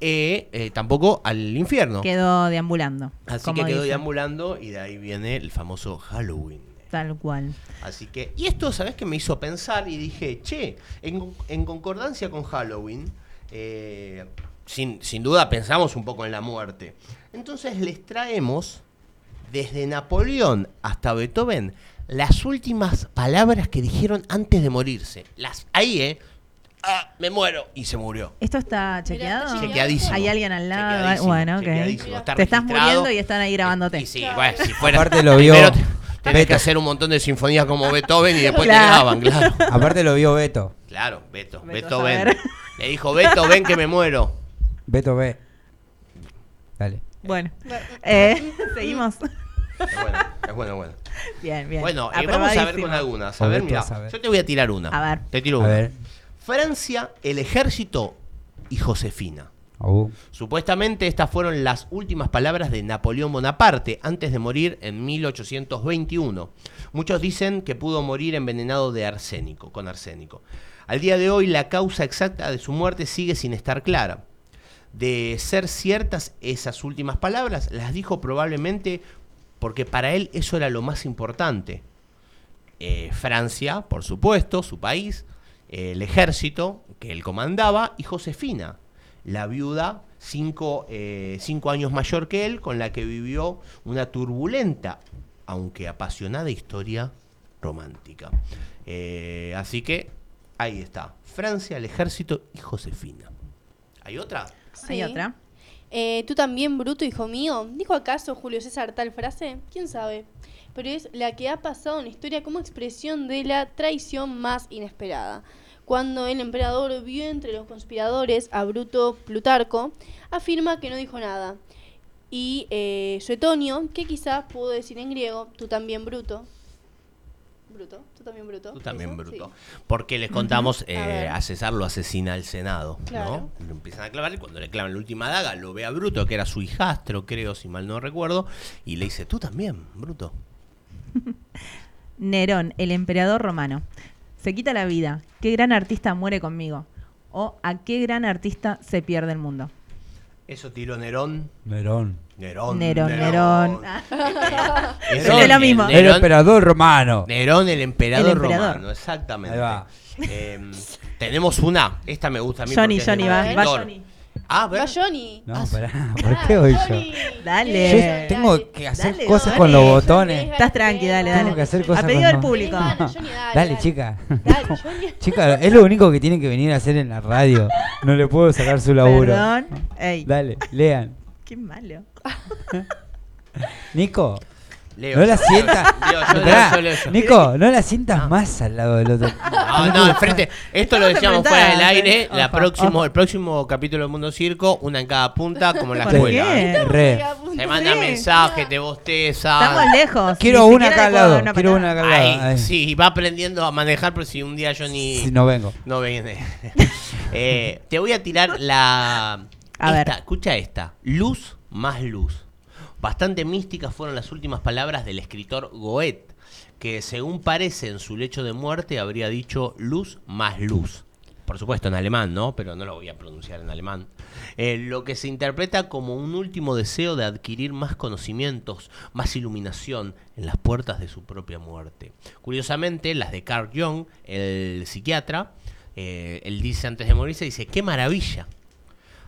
eh, eh, tampoco al infierno. Quedó deambulando. Así que quedó deambulando y de ahí viene el famoso Halloween. Tal cual. Así que, y esto, ¿sabes qué me hizo pensar? Y dije, che, en, en concordancia con Halloween, eh, sin, sin duda pensamos un poco en la muerte. Entonces les traemos, desde Napoleón hasta Beethoven, las últimas palabras que dijeron antes de morirse. Las, ahí, ¿eh? Ah, me muero. Y se murió. ¿Esto está chequeado? Chequeadísimo. ¿Hay alguien al lado? Chequeadísimo, bueno, ok. chequeadísimo. Está Te estás muriendo y están ahí grabándote. Y sí, bueno, si fuera. Aparte lo vio Tenés Beto. que hacer un montón de sinfonías como Beethoven y después Claro. te graban, claro. Aparte lo vio Beto. Claro, Beto, Beto, Beto, a ven. ver. Le dijo, Beto, ven que me muero. Beto ve. Dale. Bueno, eh, seguimos. Es bueno, es bueno, bueno. Bien, bien. Bueno, eh, vamos a ver con Aprobadísimo. algunas. A ver, Beto, mira, a ver. yo te voy a tirar una. A ver. Te tiro A una. ver. Francia, el ejército y Josefina. Supuestamente estas fueron las últimas palabras de Napoleón Bonaparte antes de morir en 1821. Muchos dicen que pudo morir envenenado de arsénico, con arsénico. Al día de hoy la causa exacta de su muerte sigue sin estar clara. De ser ciertas esas últimas palabras, las dijo probablemente porque para él eso era lo más importante. Eh, Francia, por supuesto, su país, el ejército que él comandaba y Josefina, la viuda cinco, eh, cinco años mayor que él, con la que vivió una turbulenta, aunque apasionada historia romántica. Eh, así que ahí está, Francia, el ejército y Josefina. ¿Hay otra? Hay otra. Eh, Tú también, Bruto, hijo mío. ¿Dijo acaso Julio César tal frase? ¿Quién sabe? Pero es la que ha pasado en la historia como expresión de la traición más inesperada. Cuando el emperador vio entre los conspiradores a Bruto Plutarco, afirma que no dijo nada. Y eh, Suetonio, que quizás pudo decir en griego, tú también Bruto. Bruto, tú también Bruto. Tú también, ¿eso? Bruto. Sí. Porque les contamos, eh, a César lo asesina el Senado, Claro. ¿no? Lo empiezan a clavar y cuando le clavan la última daga lo ve a Bruto, que era su hijastro, creo, si mal no recuerdo, y le dice, tú también, Bruto. Nerón, el emperador romano. Se quita la vida. ¿Qué gran artista muere conmigo? O ¿a qué gran artista se pierde el mundo? Eso tiró Nerón. Nerón. Nerón. Nerón, Nerón. Nerón, Es lo mismo. El emperador romano. Nerón, el emperador, El emperador. romano, exactamente. Ahí va. Eh, tenemos una, esta me gusta a mí. Johnny, Johnny, va, va. Johnny. Ah, ver. Va Johnny. No, pará, ¿por qué voy yo? Dale. Yo tengo que hacer Dale, cosas dale. con los botones. Estás tranqui, dale, dale. Tengo que hacer cosas a pedido del público. Dale, chica. chica, es lo único que tienen que venir a hacer en la radio. No le puedo sacar su laburo. Perdón. Ey. Dale, lean. Qué malo. Nico. Leo. No la sientas. Nico, no la sientas más al lado del otro. No, no, enfrente. Esto lo decíamos fuera del aire. La Ojo, próximo, ojo. el próximo capítulo del Mundo Circo, una en cada punta, como en la ¿Por escuela. Se mandan mensajes, te bostezan. Estamos lejos. Quiero Ni una acá al lado. Quiero una acá al lado. Ahí. sí, va aprendiendo a manejar, pero si un día yo ni. No vengo. No viene. Eh, te voy a tirar la. A ver. esta, Escucha esta. Luz más luz. Bastante místicas fueron las últimas palabras del escritor Goethe, que según parece en su lecho de muerte habría dicho luz más luz. Por supuesto en alemán, ¿no? Pero no lo voy a pronunciar en alemán. Eh, lo que se interpreta como un último deseo de adquirir más conocimientos, más iluminación en las puertas de su propia muerte. Curiosamente, las de Carl Jung, el psiquiatra, eh, él dice antes de morirse, dice, qué maravilla.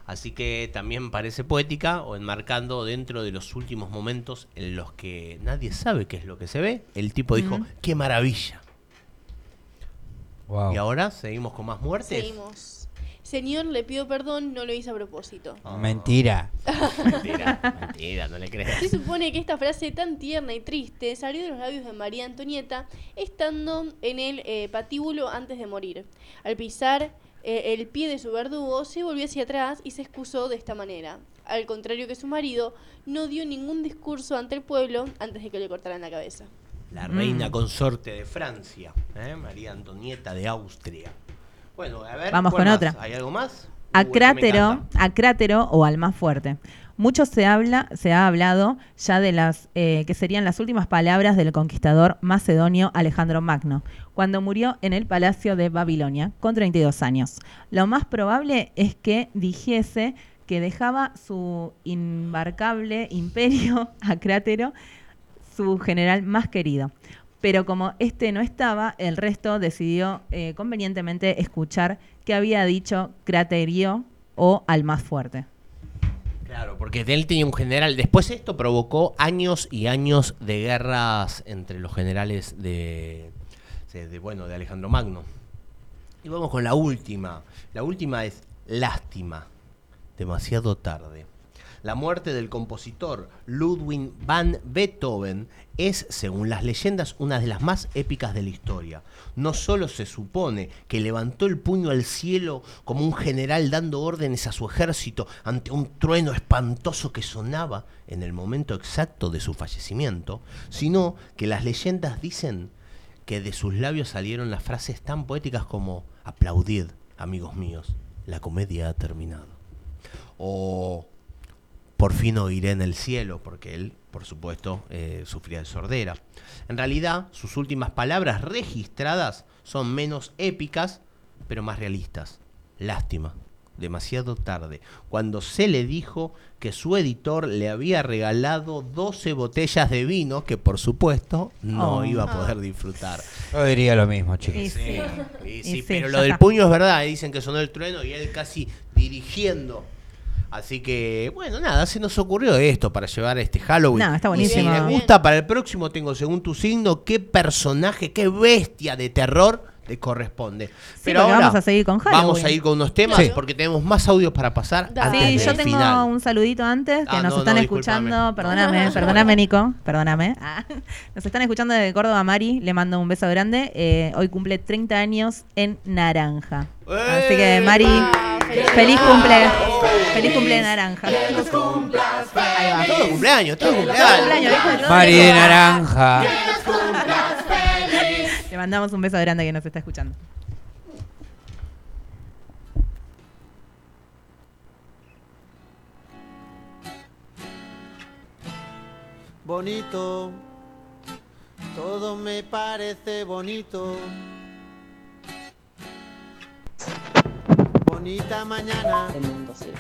Así que también parece poética o enmarcando dentro de los últimos momentos en los que nadie sabe qué es lo que se ve. El tipo dijo, qué maravilla. Wow. Y ahora seguimos con más muertes. Seguimos. Señor, le pido perdón, no lo hice a propósito. Mentira. Mentira, mentira, no le creas. Se supone que esta frase tan tierna y triste salió de los labios de María Antonieta estando en el eh, patíbulo antes de morir. Al pisar eh, el pie de su verdugo, se volvió hacia atrás y se excusó de esta manera. Al contrario que su marido, no dio ningún discurso ante el pueblo antes de que le cortaran la cabeza. La reina Mm. consorte de Francia, ¿eh? María Antonieta de Austria. Bueno, a ver. Vamos ¿cuál con más? otra. ¿Hay algo más? A crátero, a crátero o al más fuerte. Mucho se habla, se ha hablado ya de las eh, que serían las últimas palabras del conquistador macedonio Alejandro Magno, cuando murió en el palacio de Babilonia con 32 años. Lo más probable es que dijese que dejaba su imbarcable imperio a Crátero, su general más querido. Pero como este no estaba, el resto decidió eh, convenientemente escuchar qué había dicho Craterio o al más fuerte. Claro, porque él tenía un general. Después esto provocó años y años de guerras entre los generales de, de- bueno, de Alejandro Magno. Y vamos con la última. La última es lástima. Demasiado tarde. La muerte del compositor Ludwig van Beethoven es, según las leyendas, una de las más épicas de la historia. No solo se supone que levantó el puño al cielo como un general dando órdenes a su ejército ante un trueno espantoso que sonaba en el momento exacto de su fallecimiento, sino que las leyendas dicen que de sus labios salieron las frases tan poéticas como aplaudid, amigos míos, la comedia ha terminado. O por fin oiré en el cielo, porque él, por supuesto, eh, sufría de sordera. En realidad, sus últimas palabras registradas son menos épicas, pero más realistas. Lástima, demasiado tarde, cuando se le dijo que su editor le había regalado 12 botellas de vino que por supuesto no Oh. iba a poder disfrutar. Yo diría lo mismo, chicos. Y sí, y Y sí, sí, pero lo del puño es verdad, dicen que sonó el trueno y él casi dirigiendo. Así que, bueno, nada, se nos ocurrió esto para llevar este Halloween. No, está Y buenísimo. si les gusta, para el próximo tengo, según tu signo, qué personaje, qué bestia de terror te corresponde. pero ahora vamos a seguir con Halloween. Vamos a ir con unos temas Sí. porque tenemos más audios para pasar. antes Sí, del yo tengo final. un saludito antes que Ah, nos no, están no, escuchando. Perdóname, No, perdóname, Nico. Perdóname. Ah, Nos están escuchando desde Córdoba, Mari. Le mando un beso grande. Eh, hoy cumple 30 años en Naranja. Así que, Mari, feliz cumple. Feliz cumple de Naranja. Ahí va. Todo cumpleaños, todo Todo cumpleaños. cumpleaños, de todo. Mari de naranja. Mandamos un beso grande que nos está escuchando. bonito, todo me parece bonito. Bonita mañana,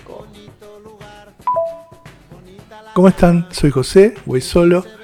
bonito lugar. ¿Cómo están? Soy José, voy solo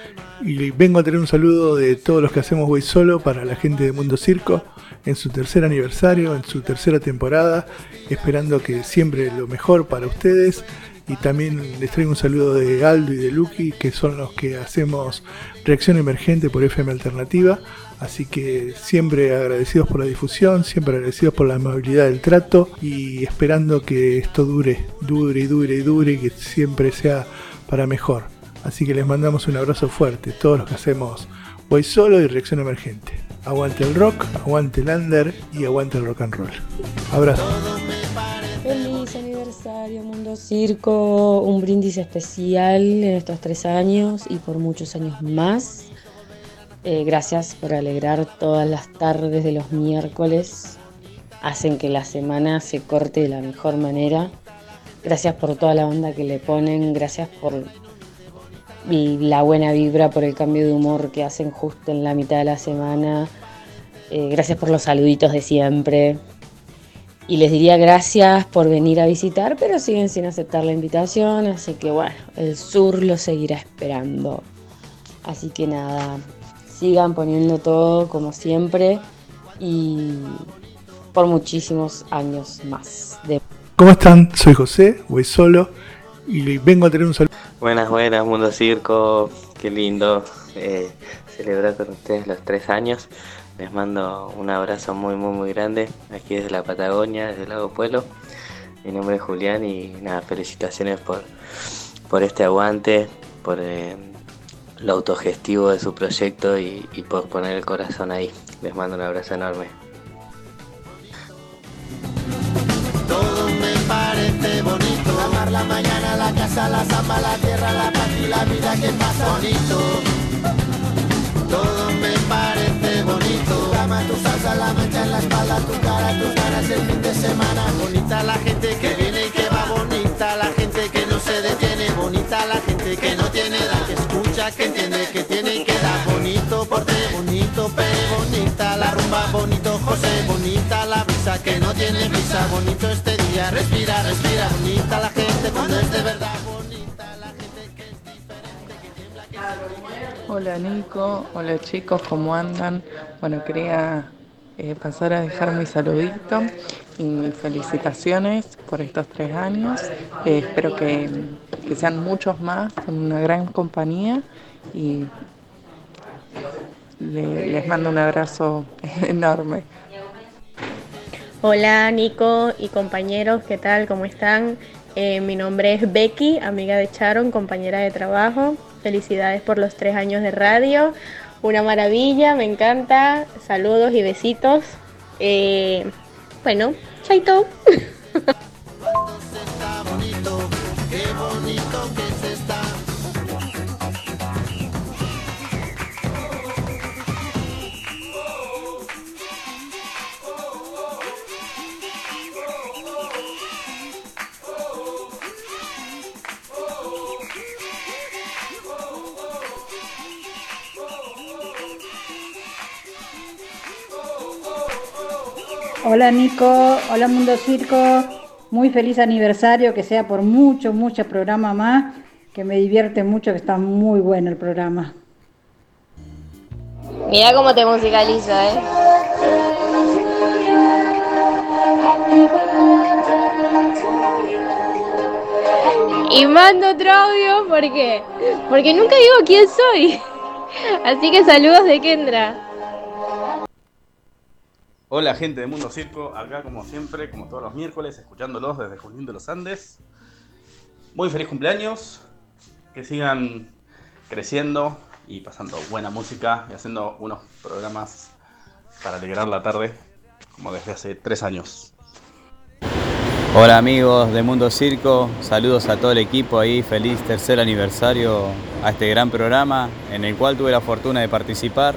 y vengo a tener un saludo de todos los que hacemos Voy Solo para la gente de Mundo Circo en su tercer aniversario, en su tercera temporada, esperando que siempre lo mejor para ustedes y también les traigo un saludo de Galdo y de Lucky que son los que hacemos Reacción Emergente por FM Alternativa, así que siempre agradecidos por la difusión, siempre agradecidos por la amabilidad del trato y esperando que esto dure, dure y dure y dure y que siempre sea para mejor. Así que les mandamos un abrazo fuerte, todos los que hacemos Voy Solo y Reacción Emergente. Aguante el rock, aguante el under y aguante el rock and roll. Abrazo. Feliz aniversario Mundo Circo, un brindis especial en estos tres años y por muchos años más. Eh, gracias por alegrar todas las tardes de los miércoles, hacen que la semana se corte de la mejor manera. Gracias por toda la onda que le ponen, gracias por y la buena vibra, por el cambio de humor que hacen justo en la mitad de la semana. Eh, gracias por los saluditos de siempre. Y les diría gracias por venir a visitar, pero siguen sin aceptar la invitación, así que bueno, el sur lo seguirá esperando. Así que nada, sigan poniendo todo como siempre y por muchísimos años más. ¿Cómo están? Soy José, voy solo y vengo a tener un saludo. Buenas, buenas, Mundo Circo. Qué lindo eh, celebrar con ustedes los tres años. Les mando un abrazo muy, muy, muy grande aquí desde la Patagonia, desde el Lago Pueblo. Mi nombre es Julián y nada, felicitaciones por, por este aguante, por eh, lo autogestivo de su proyecto y, por poner el corazón ahí. Les mando un abrazo enorme. La mañana, la casa, la samba, la tierra, la paz y la vida que pasa bonito. Todo me parece bonito. Cama, tu salsa, la mancha en la espalda, tu cara, tus ganas el fin de semana. Bonita la gente que viene y que va, bonita la gente que no se detiene, bonita la gente que no tiene edad, que escucha, que entiende, que tiene y que da. Bonito porte, bonito pe, bonita la rumba, bonito José, bonita la brisa que no tiene prisa, bonito este día, respira, respira, bonita la gente Hola Nico, hola chicos, ¿cómo andan? Bueno, quería eh, pasar a dejar mi saludito y mis felicitaciones por estos tres años. Eh, espero que, que sean muchos más, con una gran compañía y le- les mando un abrazo enorme. Hola Nico y compañeros, ¿qué tal? ¿Cómo están? Eh, mi nombre es Becky, amiga de Sharon, compañera de trabajo. Felicidades por los tres años de radio. Una maravilla, me encanta. Saludos y besitos. Eh, bueno, chaito. Hola Nico, hola Mundo Circo, muy feliz aniversario, que sea por mucho, mucho programa más, que me divierte mucho, que está muy bueno el programa. Mira cómo te musicaliza, ¿eh? Y mando otro audio porque porque nunca digo quién soy. Así que saludos de Kendra. Hola gente de Mundo Circo, acá como siempre, como todos los miércoles, escuchándolos desde Junín de los Andes. Muy feliz cumpleaños, que sigan creciendo y pasando buena música y haciendo unos programas para alegrar la tarde, como desde hace tres años. Hola amigos de Mundo Circo, saludos a todo el equipo ahí, feliz tercer aniversario a este gran programa en el cual tuve la fortuna de participar,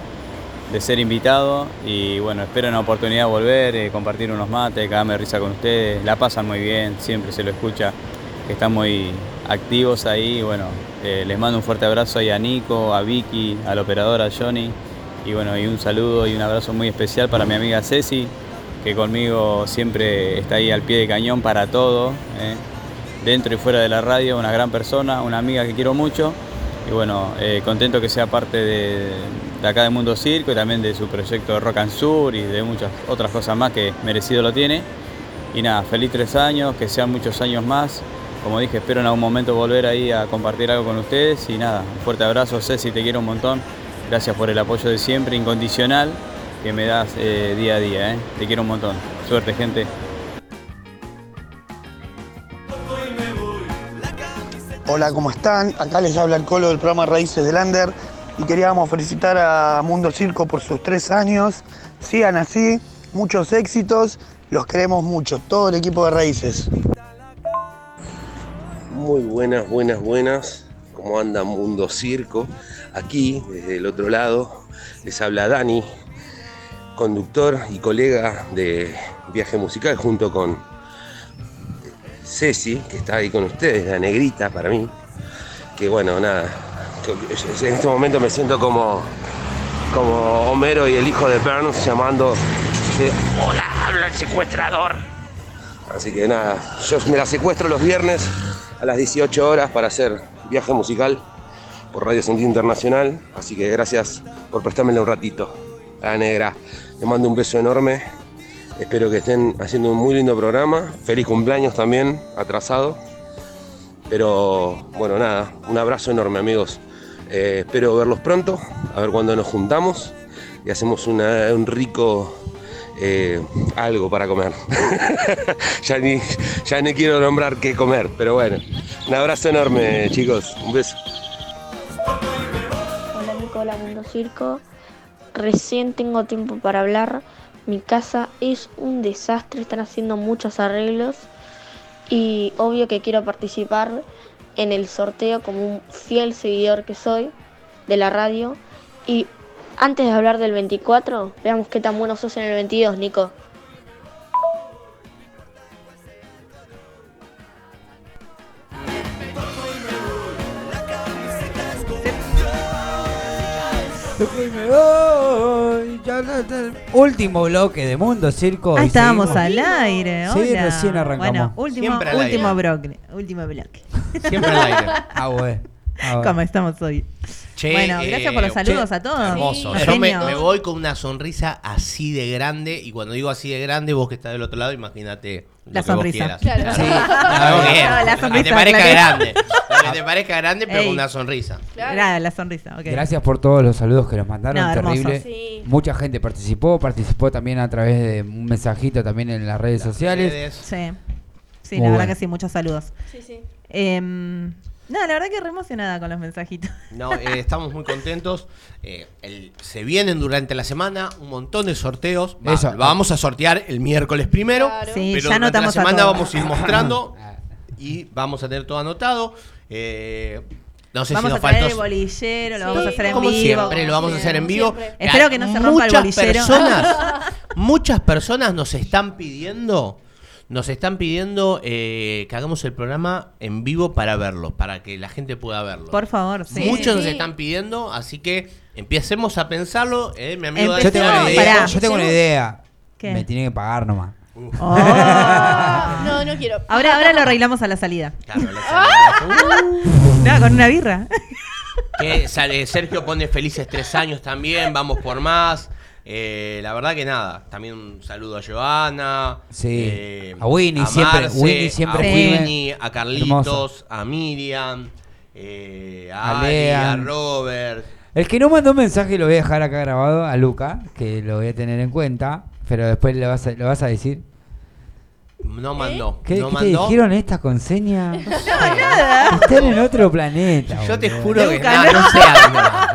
de ser invitado y bueno, espero una oportunidad de volver, eh, compartir unos mates, cagarme de risa con ustedes, la pasan muy bien, siempre se lo escucha, están muy activos ahí, bueno, eh, les mando un fuerte abrazo ahí a Nico, a Vicky, al operador, a Johnny. Y bueno, y un saludo y un abrazo muy especial para mi amiga Ceci, que conmigo siempre está ahí al pie de cañón para todo, ¿eh? dentro y fuera de la radio, una gran persona, una amiga que quiero mucho. Y bueno, contento que sea parte de, de acá de Mundo Circo y también de su proyecto de Rock and Sur y de muchas otras cosas más que merecido lo tiene. Y nada, feliz tres años, que sean muchos años más. Como dije, espero en algún momento volver ahí a compartir algo con ustedes y nada, un fuerte abrazo, Ceci, te quiero un montón. Gracias por el apoyo de siempre, incondicional que me das eh, día a día. ¿eh? Te quiero un montón. Suerte, gente. Hola, ¿cómo están? Acá les habla el Colo del programa Raíces del Lander y queríamos felicitar a Mundo Circo por sus tres años. Sigan así, muchos éxitos, los queremos mucho, todo el equipo de Raíces. Muy buenas, buenas, buenas. ¿Cómo anda Mundo Circo? Aquí, desde el otro lado, les habla Dani, conductor y colega de Viaje Musical junto con Ceci, que está ahí con ustedes, la negrita para mí. Que bueno, nada, en este momento me siento como, como Homero y el hijo de Burns llamando, hola, habla el secuestrador. Así que nada, yo me la secuestro los viernes a las 18 horas para hacer viaje musical por Radio Sentido Internacional. Así que gracias por prestármela un ratito. La negra, le mando un beso enorme. Espero que estén haciendo un muy lindo programa. Feliz cumpleaños también, atrasado. Pero bueno, nada, un abrazo enorme amigos. Eh, espero verlos pronto, a ver cuándo nos juntamos y hacemos una- un rico eh, algo para comer. ya, ni, quiero nombrar qué comer, pero bueno. Un abrazo enorme chicos, un beso. Hola Nico, hola Mundo Circo. Recién tengo tiempo para hablar. Mi casa es un desastre, están haciendo muchos arreglos y obvio que quiero participar en el sorteo como un fiel seguidor que soy de la radio. Y antes de hablar del 24, veamos qué tan bueno sos en el 22, Nico. Me voy, ya no- no- Último bloque de Mundo Circo. Ah, estábamos al aire. Sí, hola. recién arrancamos. Bueno, último, último bloque. Último bloque. Siempre al aire. Ah, bueno. Ah. ¿Cómo estamos hoy? Che, bueno, gracias por los eh, saludos che, a todos. Hermoso. Yo me, voy con una sonrisa así de grande. Y cuando digo así de grande, vos que estás del otro lado, imagínate La sonrisa. la Lo que sonrisa, te parezca que- grande. Que te parezca grande, pero Ey. con una sonrisa. Claro, la sonrisa. Gracias por todos los saludos que nos mandaron, No, hermoso. terrible. Sí. Mucha gente participó, participó también a través de un mensajito también en las redes sociales. Sí. Sí, Muy la bueno. verdad que sí, muchos saludos. Sí, sí. Em, no, la verdad que re emocionada con los mensajitos. No, eh, estamos muy contentos. Eh, el- se vienen durante la semana un montón de sorteos. Va, Eso. Vamos a sortear el miércoles primero. Sí, pero ya durante la a semana vamos a ir mostrando y vamos a tener todo anotado. Eh, no sé vamos si a nos traer falta. el bolillero, lo Sí, vamos a hacer en como vivo. siempre, lo vamos a hacer en vivo. Siempre. Espero que no se rompa el Muchas bolillero. Personas, muchas personas nos están pidiendo, nos están pidiendo eh, que hagamos el programa en vivo para verlo, para que la gente pueda verlo. Por favor, sí. Muchos nos están pidiendo, así que empecemos a pensarlo. eh, mi amigo Yo tengo una idea. Yo tengo una idea. ¿Qué? Me tienen que pagar nomás. Oh. No, no quiero. Ahora, ahora lo arreglamos a la salida. Claro, la No, con una birra. Que sale- Sergio pone felices tres años también, vamos por más. Eh, la verdad que nada, también un saludo a Joana, Sí. eh, A Winnie siempre- Marce, Winnie siempre a. Winnie, a Carlitos, a Miriam, eh, a, A a. Robert. El que no mandó mensaje lo voy a dejar acá grabado a Luca, que lo voy a tener en cuenta, pero después vas a, lo vas a decir. No mandó, ¿Qué, no qué te mandó. dijeron esta con seña? Nada. Están en otro planeta. Yo te boludo. juro que no, no. no sé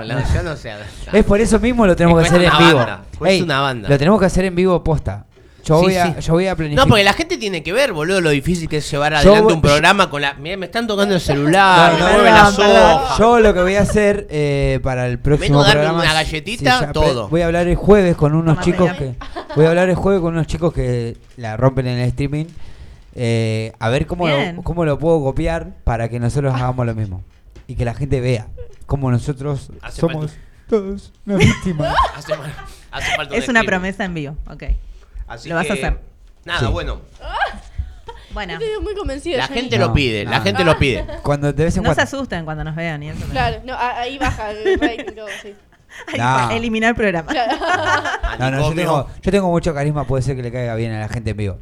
no, yo no sé. Es por eso mismo lo tenemos que hacer en vivo. Ey, una banda. Lo tenemos que hacer en vivo posta. Yo, Sí, voy, a, sí. yo voy a planificar. No, porque la gente tiene que ver, boludo, lo difícil que es llevar adelante voy- un programa con la. Mirá, me están tocando el celular, No, me no, mueven las perdón. hojas. Yo lo que voy a hacer eh, para el próximo Menos darme programa. una galletita, ya todo. Voy a hablar el jueves con unos Toma, chicos que. Voy a hablar el jueves con unos chicos que la rompen en el streaming. eh, a ver cómo Bien. lo, cómo lo puedo copiar para que nosotros hagamos lo mismo. Y que la gente vea cómo nosotros Hace somos falta- todos una víctima. Hace, falta un Es una promesa en vivo. Ok. Así Lo vas a hacer. Nada, Sí. bueno. Bueno, Estoy muy convencida. La gente No, lo pide, la no. gente lo pide. Cuando de vez en no se cuando. asusten cuando nos vean y eso. Claro, no, a- ahí baja el rating, todo, sí. No. Eliminar el programa. Claro. No, no, yo tengo, yo tengo mucho carisma, puede ser que le caiga bien a la gente en vivo.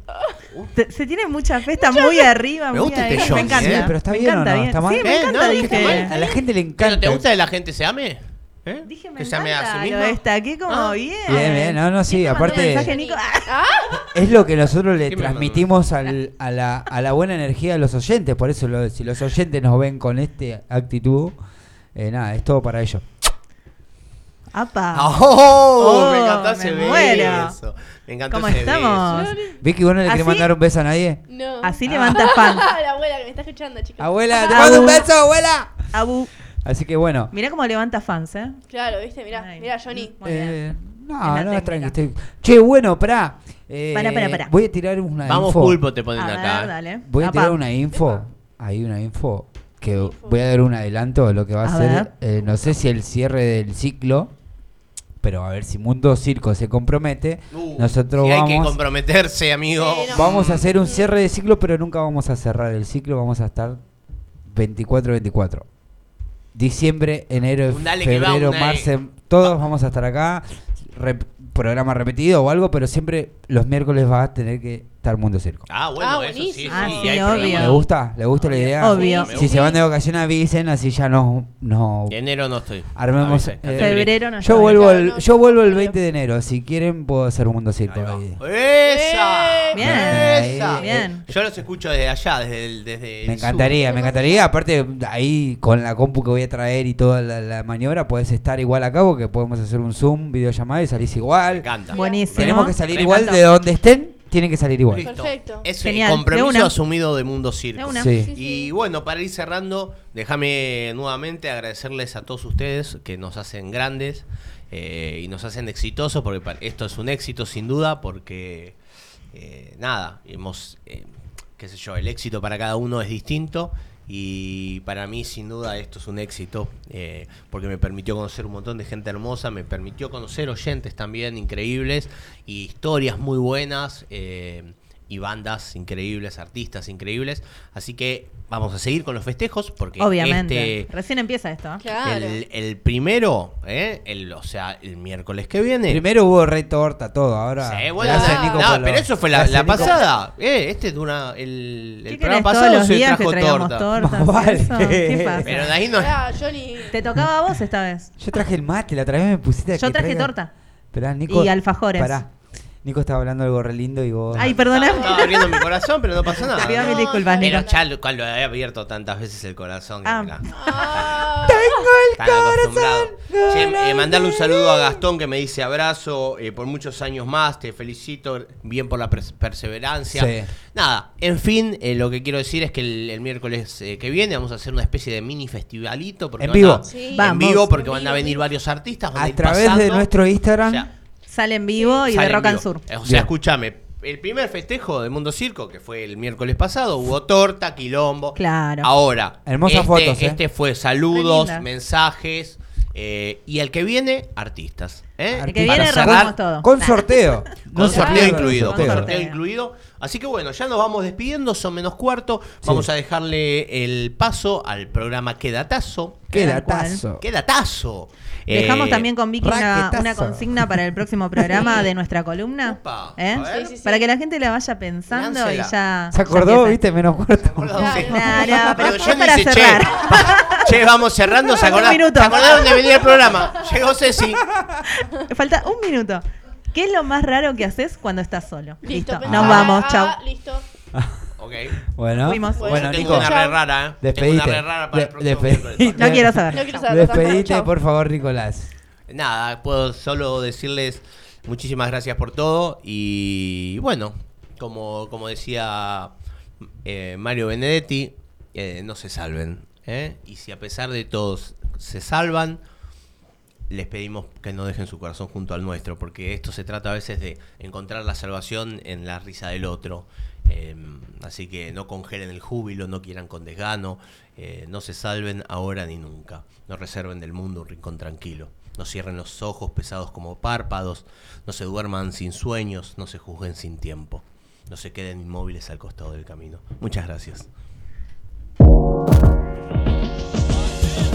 Te- Se tiene mucha fe, está muy arriba. Me muy gusta ahí. este Johnny, Me encanta. ¿eh? Pero está me bien o encanta no, ¿está mal? Sí, me Eh, encanta, no, ¿qué dije. está mal? A la gente le ¿Pero encanta. te gusta que la gente se ame? ¿Eh? Dije, me que se ame a sí encanta, misma. Lo destaqué como Ah. bien. Bien, bien, no, no, sí, ¿Quién te mandó aparte- mensaje, Nico? Ah, Es lo que nosotros le ¿Qué me transmitimos al- a, la, a la buena energía de los oyentes. Por eso, lo- si los oyentes nos ven con esta actitud, eh, nada, es todo para ellos. apa. ¡Oh! me Oh, encantó ese me muero. beso. Me encantó ¿Cómo ese estamos? beso. Vicky, ¿vos no le querés mandar un beso a nadie? No. Así levanta fan. la abuela que me está escuchando, chicos. Abuela, te mando un beso, abuela. Abu. Así que bueno. Mirá cómo levanta fans, ¿eh? Claro, viste, mirá, Ay. mirá, Johnny. Muy bien. eh, Es no, no, tranqui. estoy- Che, bueno, pará. Eh, Pará, pará, pará. Voy a tirar una Vamos, info. pulpo, te ponen A acá. ver, dale. Voy a Apa. tirar una info. Hay una info que voy a dar un adelanto de lo que va a, A ser. eh, no sé si el cierre del ciclo, pero a ver si Mundo Circo se compromete. Uh, nosotros si hay que vamos, comprometerse, amigo. Sí, no. vamos a hacer un cierre de ciclo, pero nunca vamos a cerrar el ciclo. Vamos a estar 24-24. Diciembre, enero, dale va, febrero, marzo, todos vamos a estar acá. Rep- programa repetido o algo, pero siempre los miércoles va a tener que estar Mundo Circo. Ah, bueno, Ah, eso sí, sí. Ah, y sí, hay obvio. ¿Le gusta? ¿Le gusta la idea? Obvio. Me Si se van de vacaciones avisen, así ya no, no enero no estoy. armemos. Eh. Febrero no yo está vuelvo Claro, el, no, yo vuelvo el febrero. 20 de enero. Si quieren puedo hacer un mundo circo. Ahí. ¡Esa! Bien. ¡Esa! Bien. Yo los escucho desde allá, desde el, desde el Me encantaría, sur. me encantaría. Aparte, ahí con la compu que voy a traer y toda la, la maniobra, puedes estar igual a cabo, que podemos hacer un Zoom, videollamada y salís Me igual. encanta. Buenísimo. Tenemos que salir Me igual de donde estén, tienen que salir igual. Listo. Perfecto. Es Genial, el compromiso de una. asumido de Mundo Circo. De una. Sí. Sí, sí. Y bueno, para ir cerrando, déjame nuevamente agradecerles a todos ustedes que nos hacen grandes eh, y nos hacen exitosos, porque pa- esto es un éxito sin duda, porque eh, nada, hemos, eh, qué sé yo, el éxito para cada uno es distinto. Y para mí, sin duda, esto es un éxito, eh, porque me permitió conocer un montón de gente hermosa, me permitió conocer oyentes también increíbles y historias muy buenas. eh, y bandas increíbles, artistas increíbles. Así que vamos a seguir con los festejos porque Obviamente. este, Recién empieza esto. ¿eh? Claro. el, el primero, ¿eh? el, o sea, el miércoles que viene. Primero hubo re torta, todo. Ahora. Sí, bueno, no, no, pero eso fue la, la pasada. Eh, este dura el, el ¿Qué programa pasado los se trajo torta. vale. ¿Qué pasa? Pero de ahí no. Johnny. Te tocaba a vos esta vez. Yo traje el mate, la otra vez me pusiste Yo que traje traiga- torta. Esperá, Nico. Y alfajores. Pará. Nico estaba hablando algo re lindo y vos. Ay, perdona. Estaba abriendo mi corazón, pero no pasa nada. Mil disculpas, Pero Nico. ya lo, cual lo he abierto tantas veces el corazón. que Ah. Ah, tan acostumbrado. Che, eh, mandarle un saludo a Gastón que me dice abrazo eh, por muchos años más. Te felicito bien por la pers- perseverancia. Sí. Nada, en fin, eh, lo que quiero decir es que el, el miércoles eh, que viene vamos a hacer una especie de mini festivalito. Porque En van vivo. a- Sí. En Vamos. vivo, porque En van a venir varios artistas. van A través de nuestro Instagram. O sea, Sale en vivo y de Rock and. Sur. O sea, escúchame, el primer festejo de Mundo Circo, que fue el miércoles pasado, hubo torta, quilombo. Claro. Ahora, Hermosas este, fotos, ¿eh? este fue saludos, mensajes. eh, y el que viene, artistas. ¿Eh? El que Para viene cerrar- rompemos todo. Con sorteo. Con sorteo incluido, con sorteo. sorteo incluido. Así que bueno, ya nos vamos despidiendo, son menos cuarto. Vamos a dejarle el paso al programa Quedatazo. Qué datazo. Quedatazo. Dejamos Eh, también con Vicky una, raquetazo. una consigna para el próximo programa de nuestra columna. ¿eh? a ver. Sí, sí, sí. Para que la gente la vaya pensando y ya. ¿Se ya acordó, viste? Menos cuarto. No, no, pero Yo para cerrar. Che, pa- che, vamos cerrando. ¿Se Un acordaron, minuto. ¿Se acordaron de venir al programa? Llegó Ceci. Falta un minuto. ¿Qué es lo más raro que haces cuando estás solo? Listo. Nos vamos. Ah, Chau. listo. Ok. Bueno, Fuimos. bueno, Nico. una re rara, ¿eh? Tengo Despedite. una re rara para el De- próximo miércoles. No quiero saber. No quiero saber. Despedite, por favor, Nicolás. Nada, puedo solo decirles muchísimas gracias por todo y bueno, como, como decía eh, Mario Benedetti, eh, no se salven. ¿eh? Y si a pesar de todos se salvan, les pedimos que no dejen su corazón junto al nuestro, porque esto se trata a veces de encontrar la salvación en la risa del otro. Eh, así que no congelen el júbilo, no quieran con desgano, eh, no se salven ahora ni nunca, no reserven del mundo un rincón tranquilo, no cierren los ojos pesados como párpados, no se duerman sin sueños, no se juzguen sin tiempo, no se queden inmóviles al costado del camino. Muchas gracias.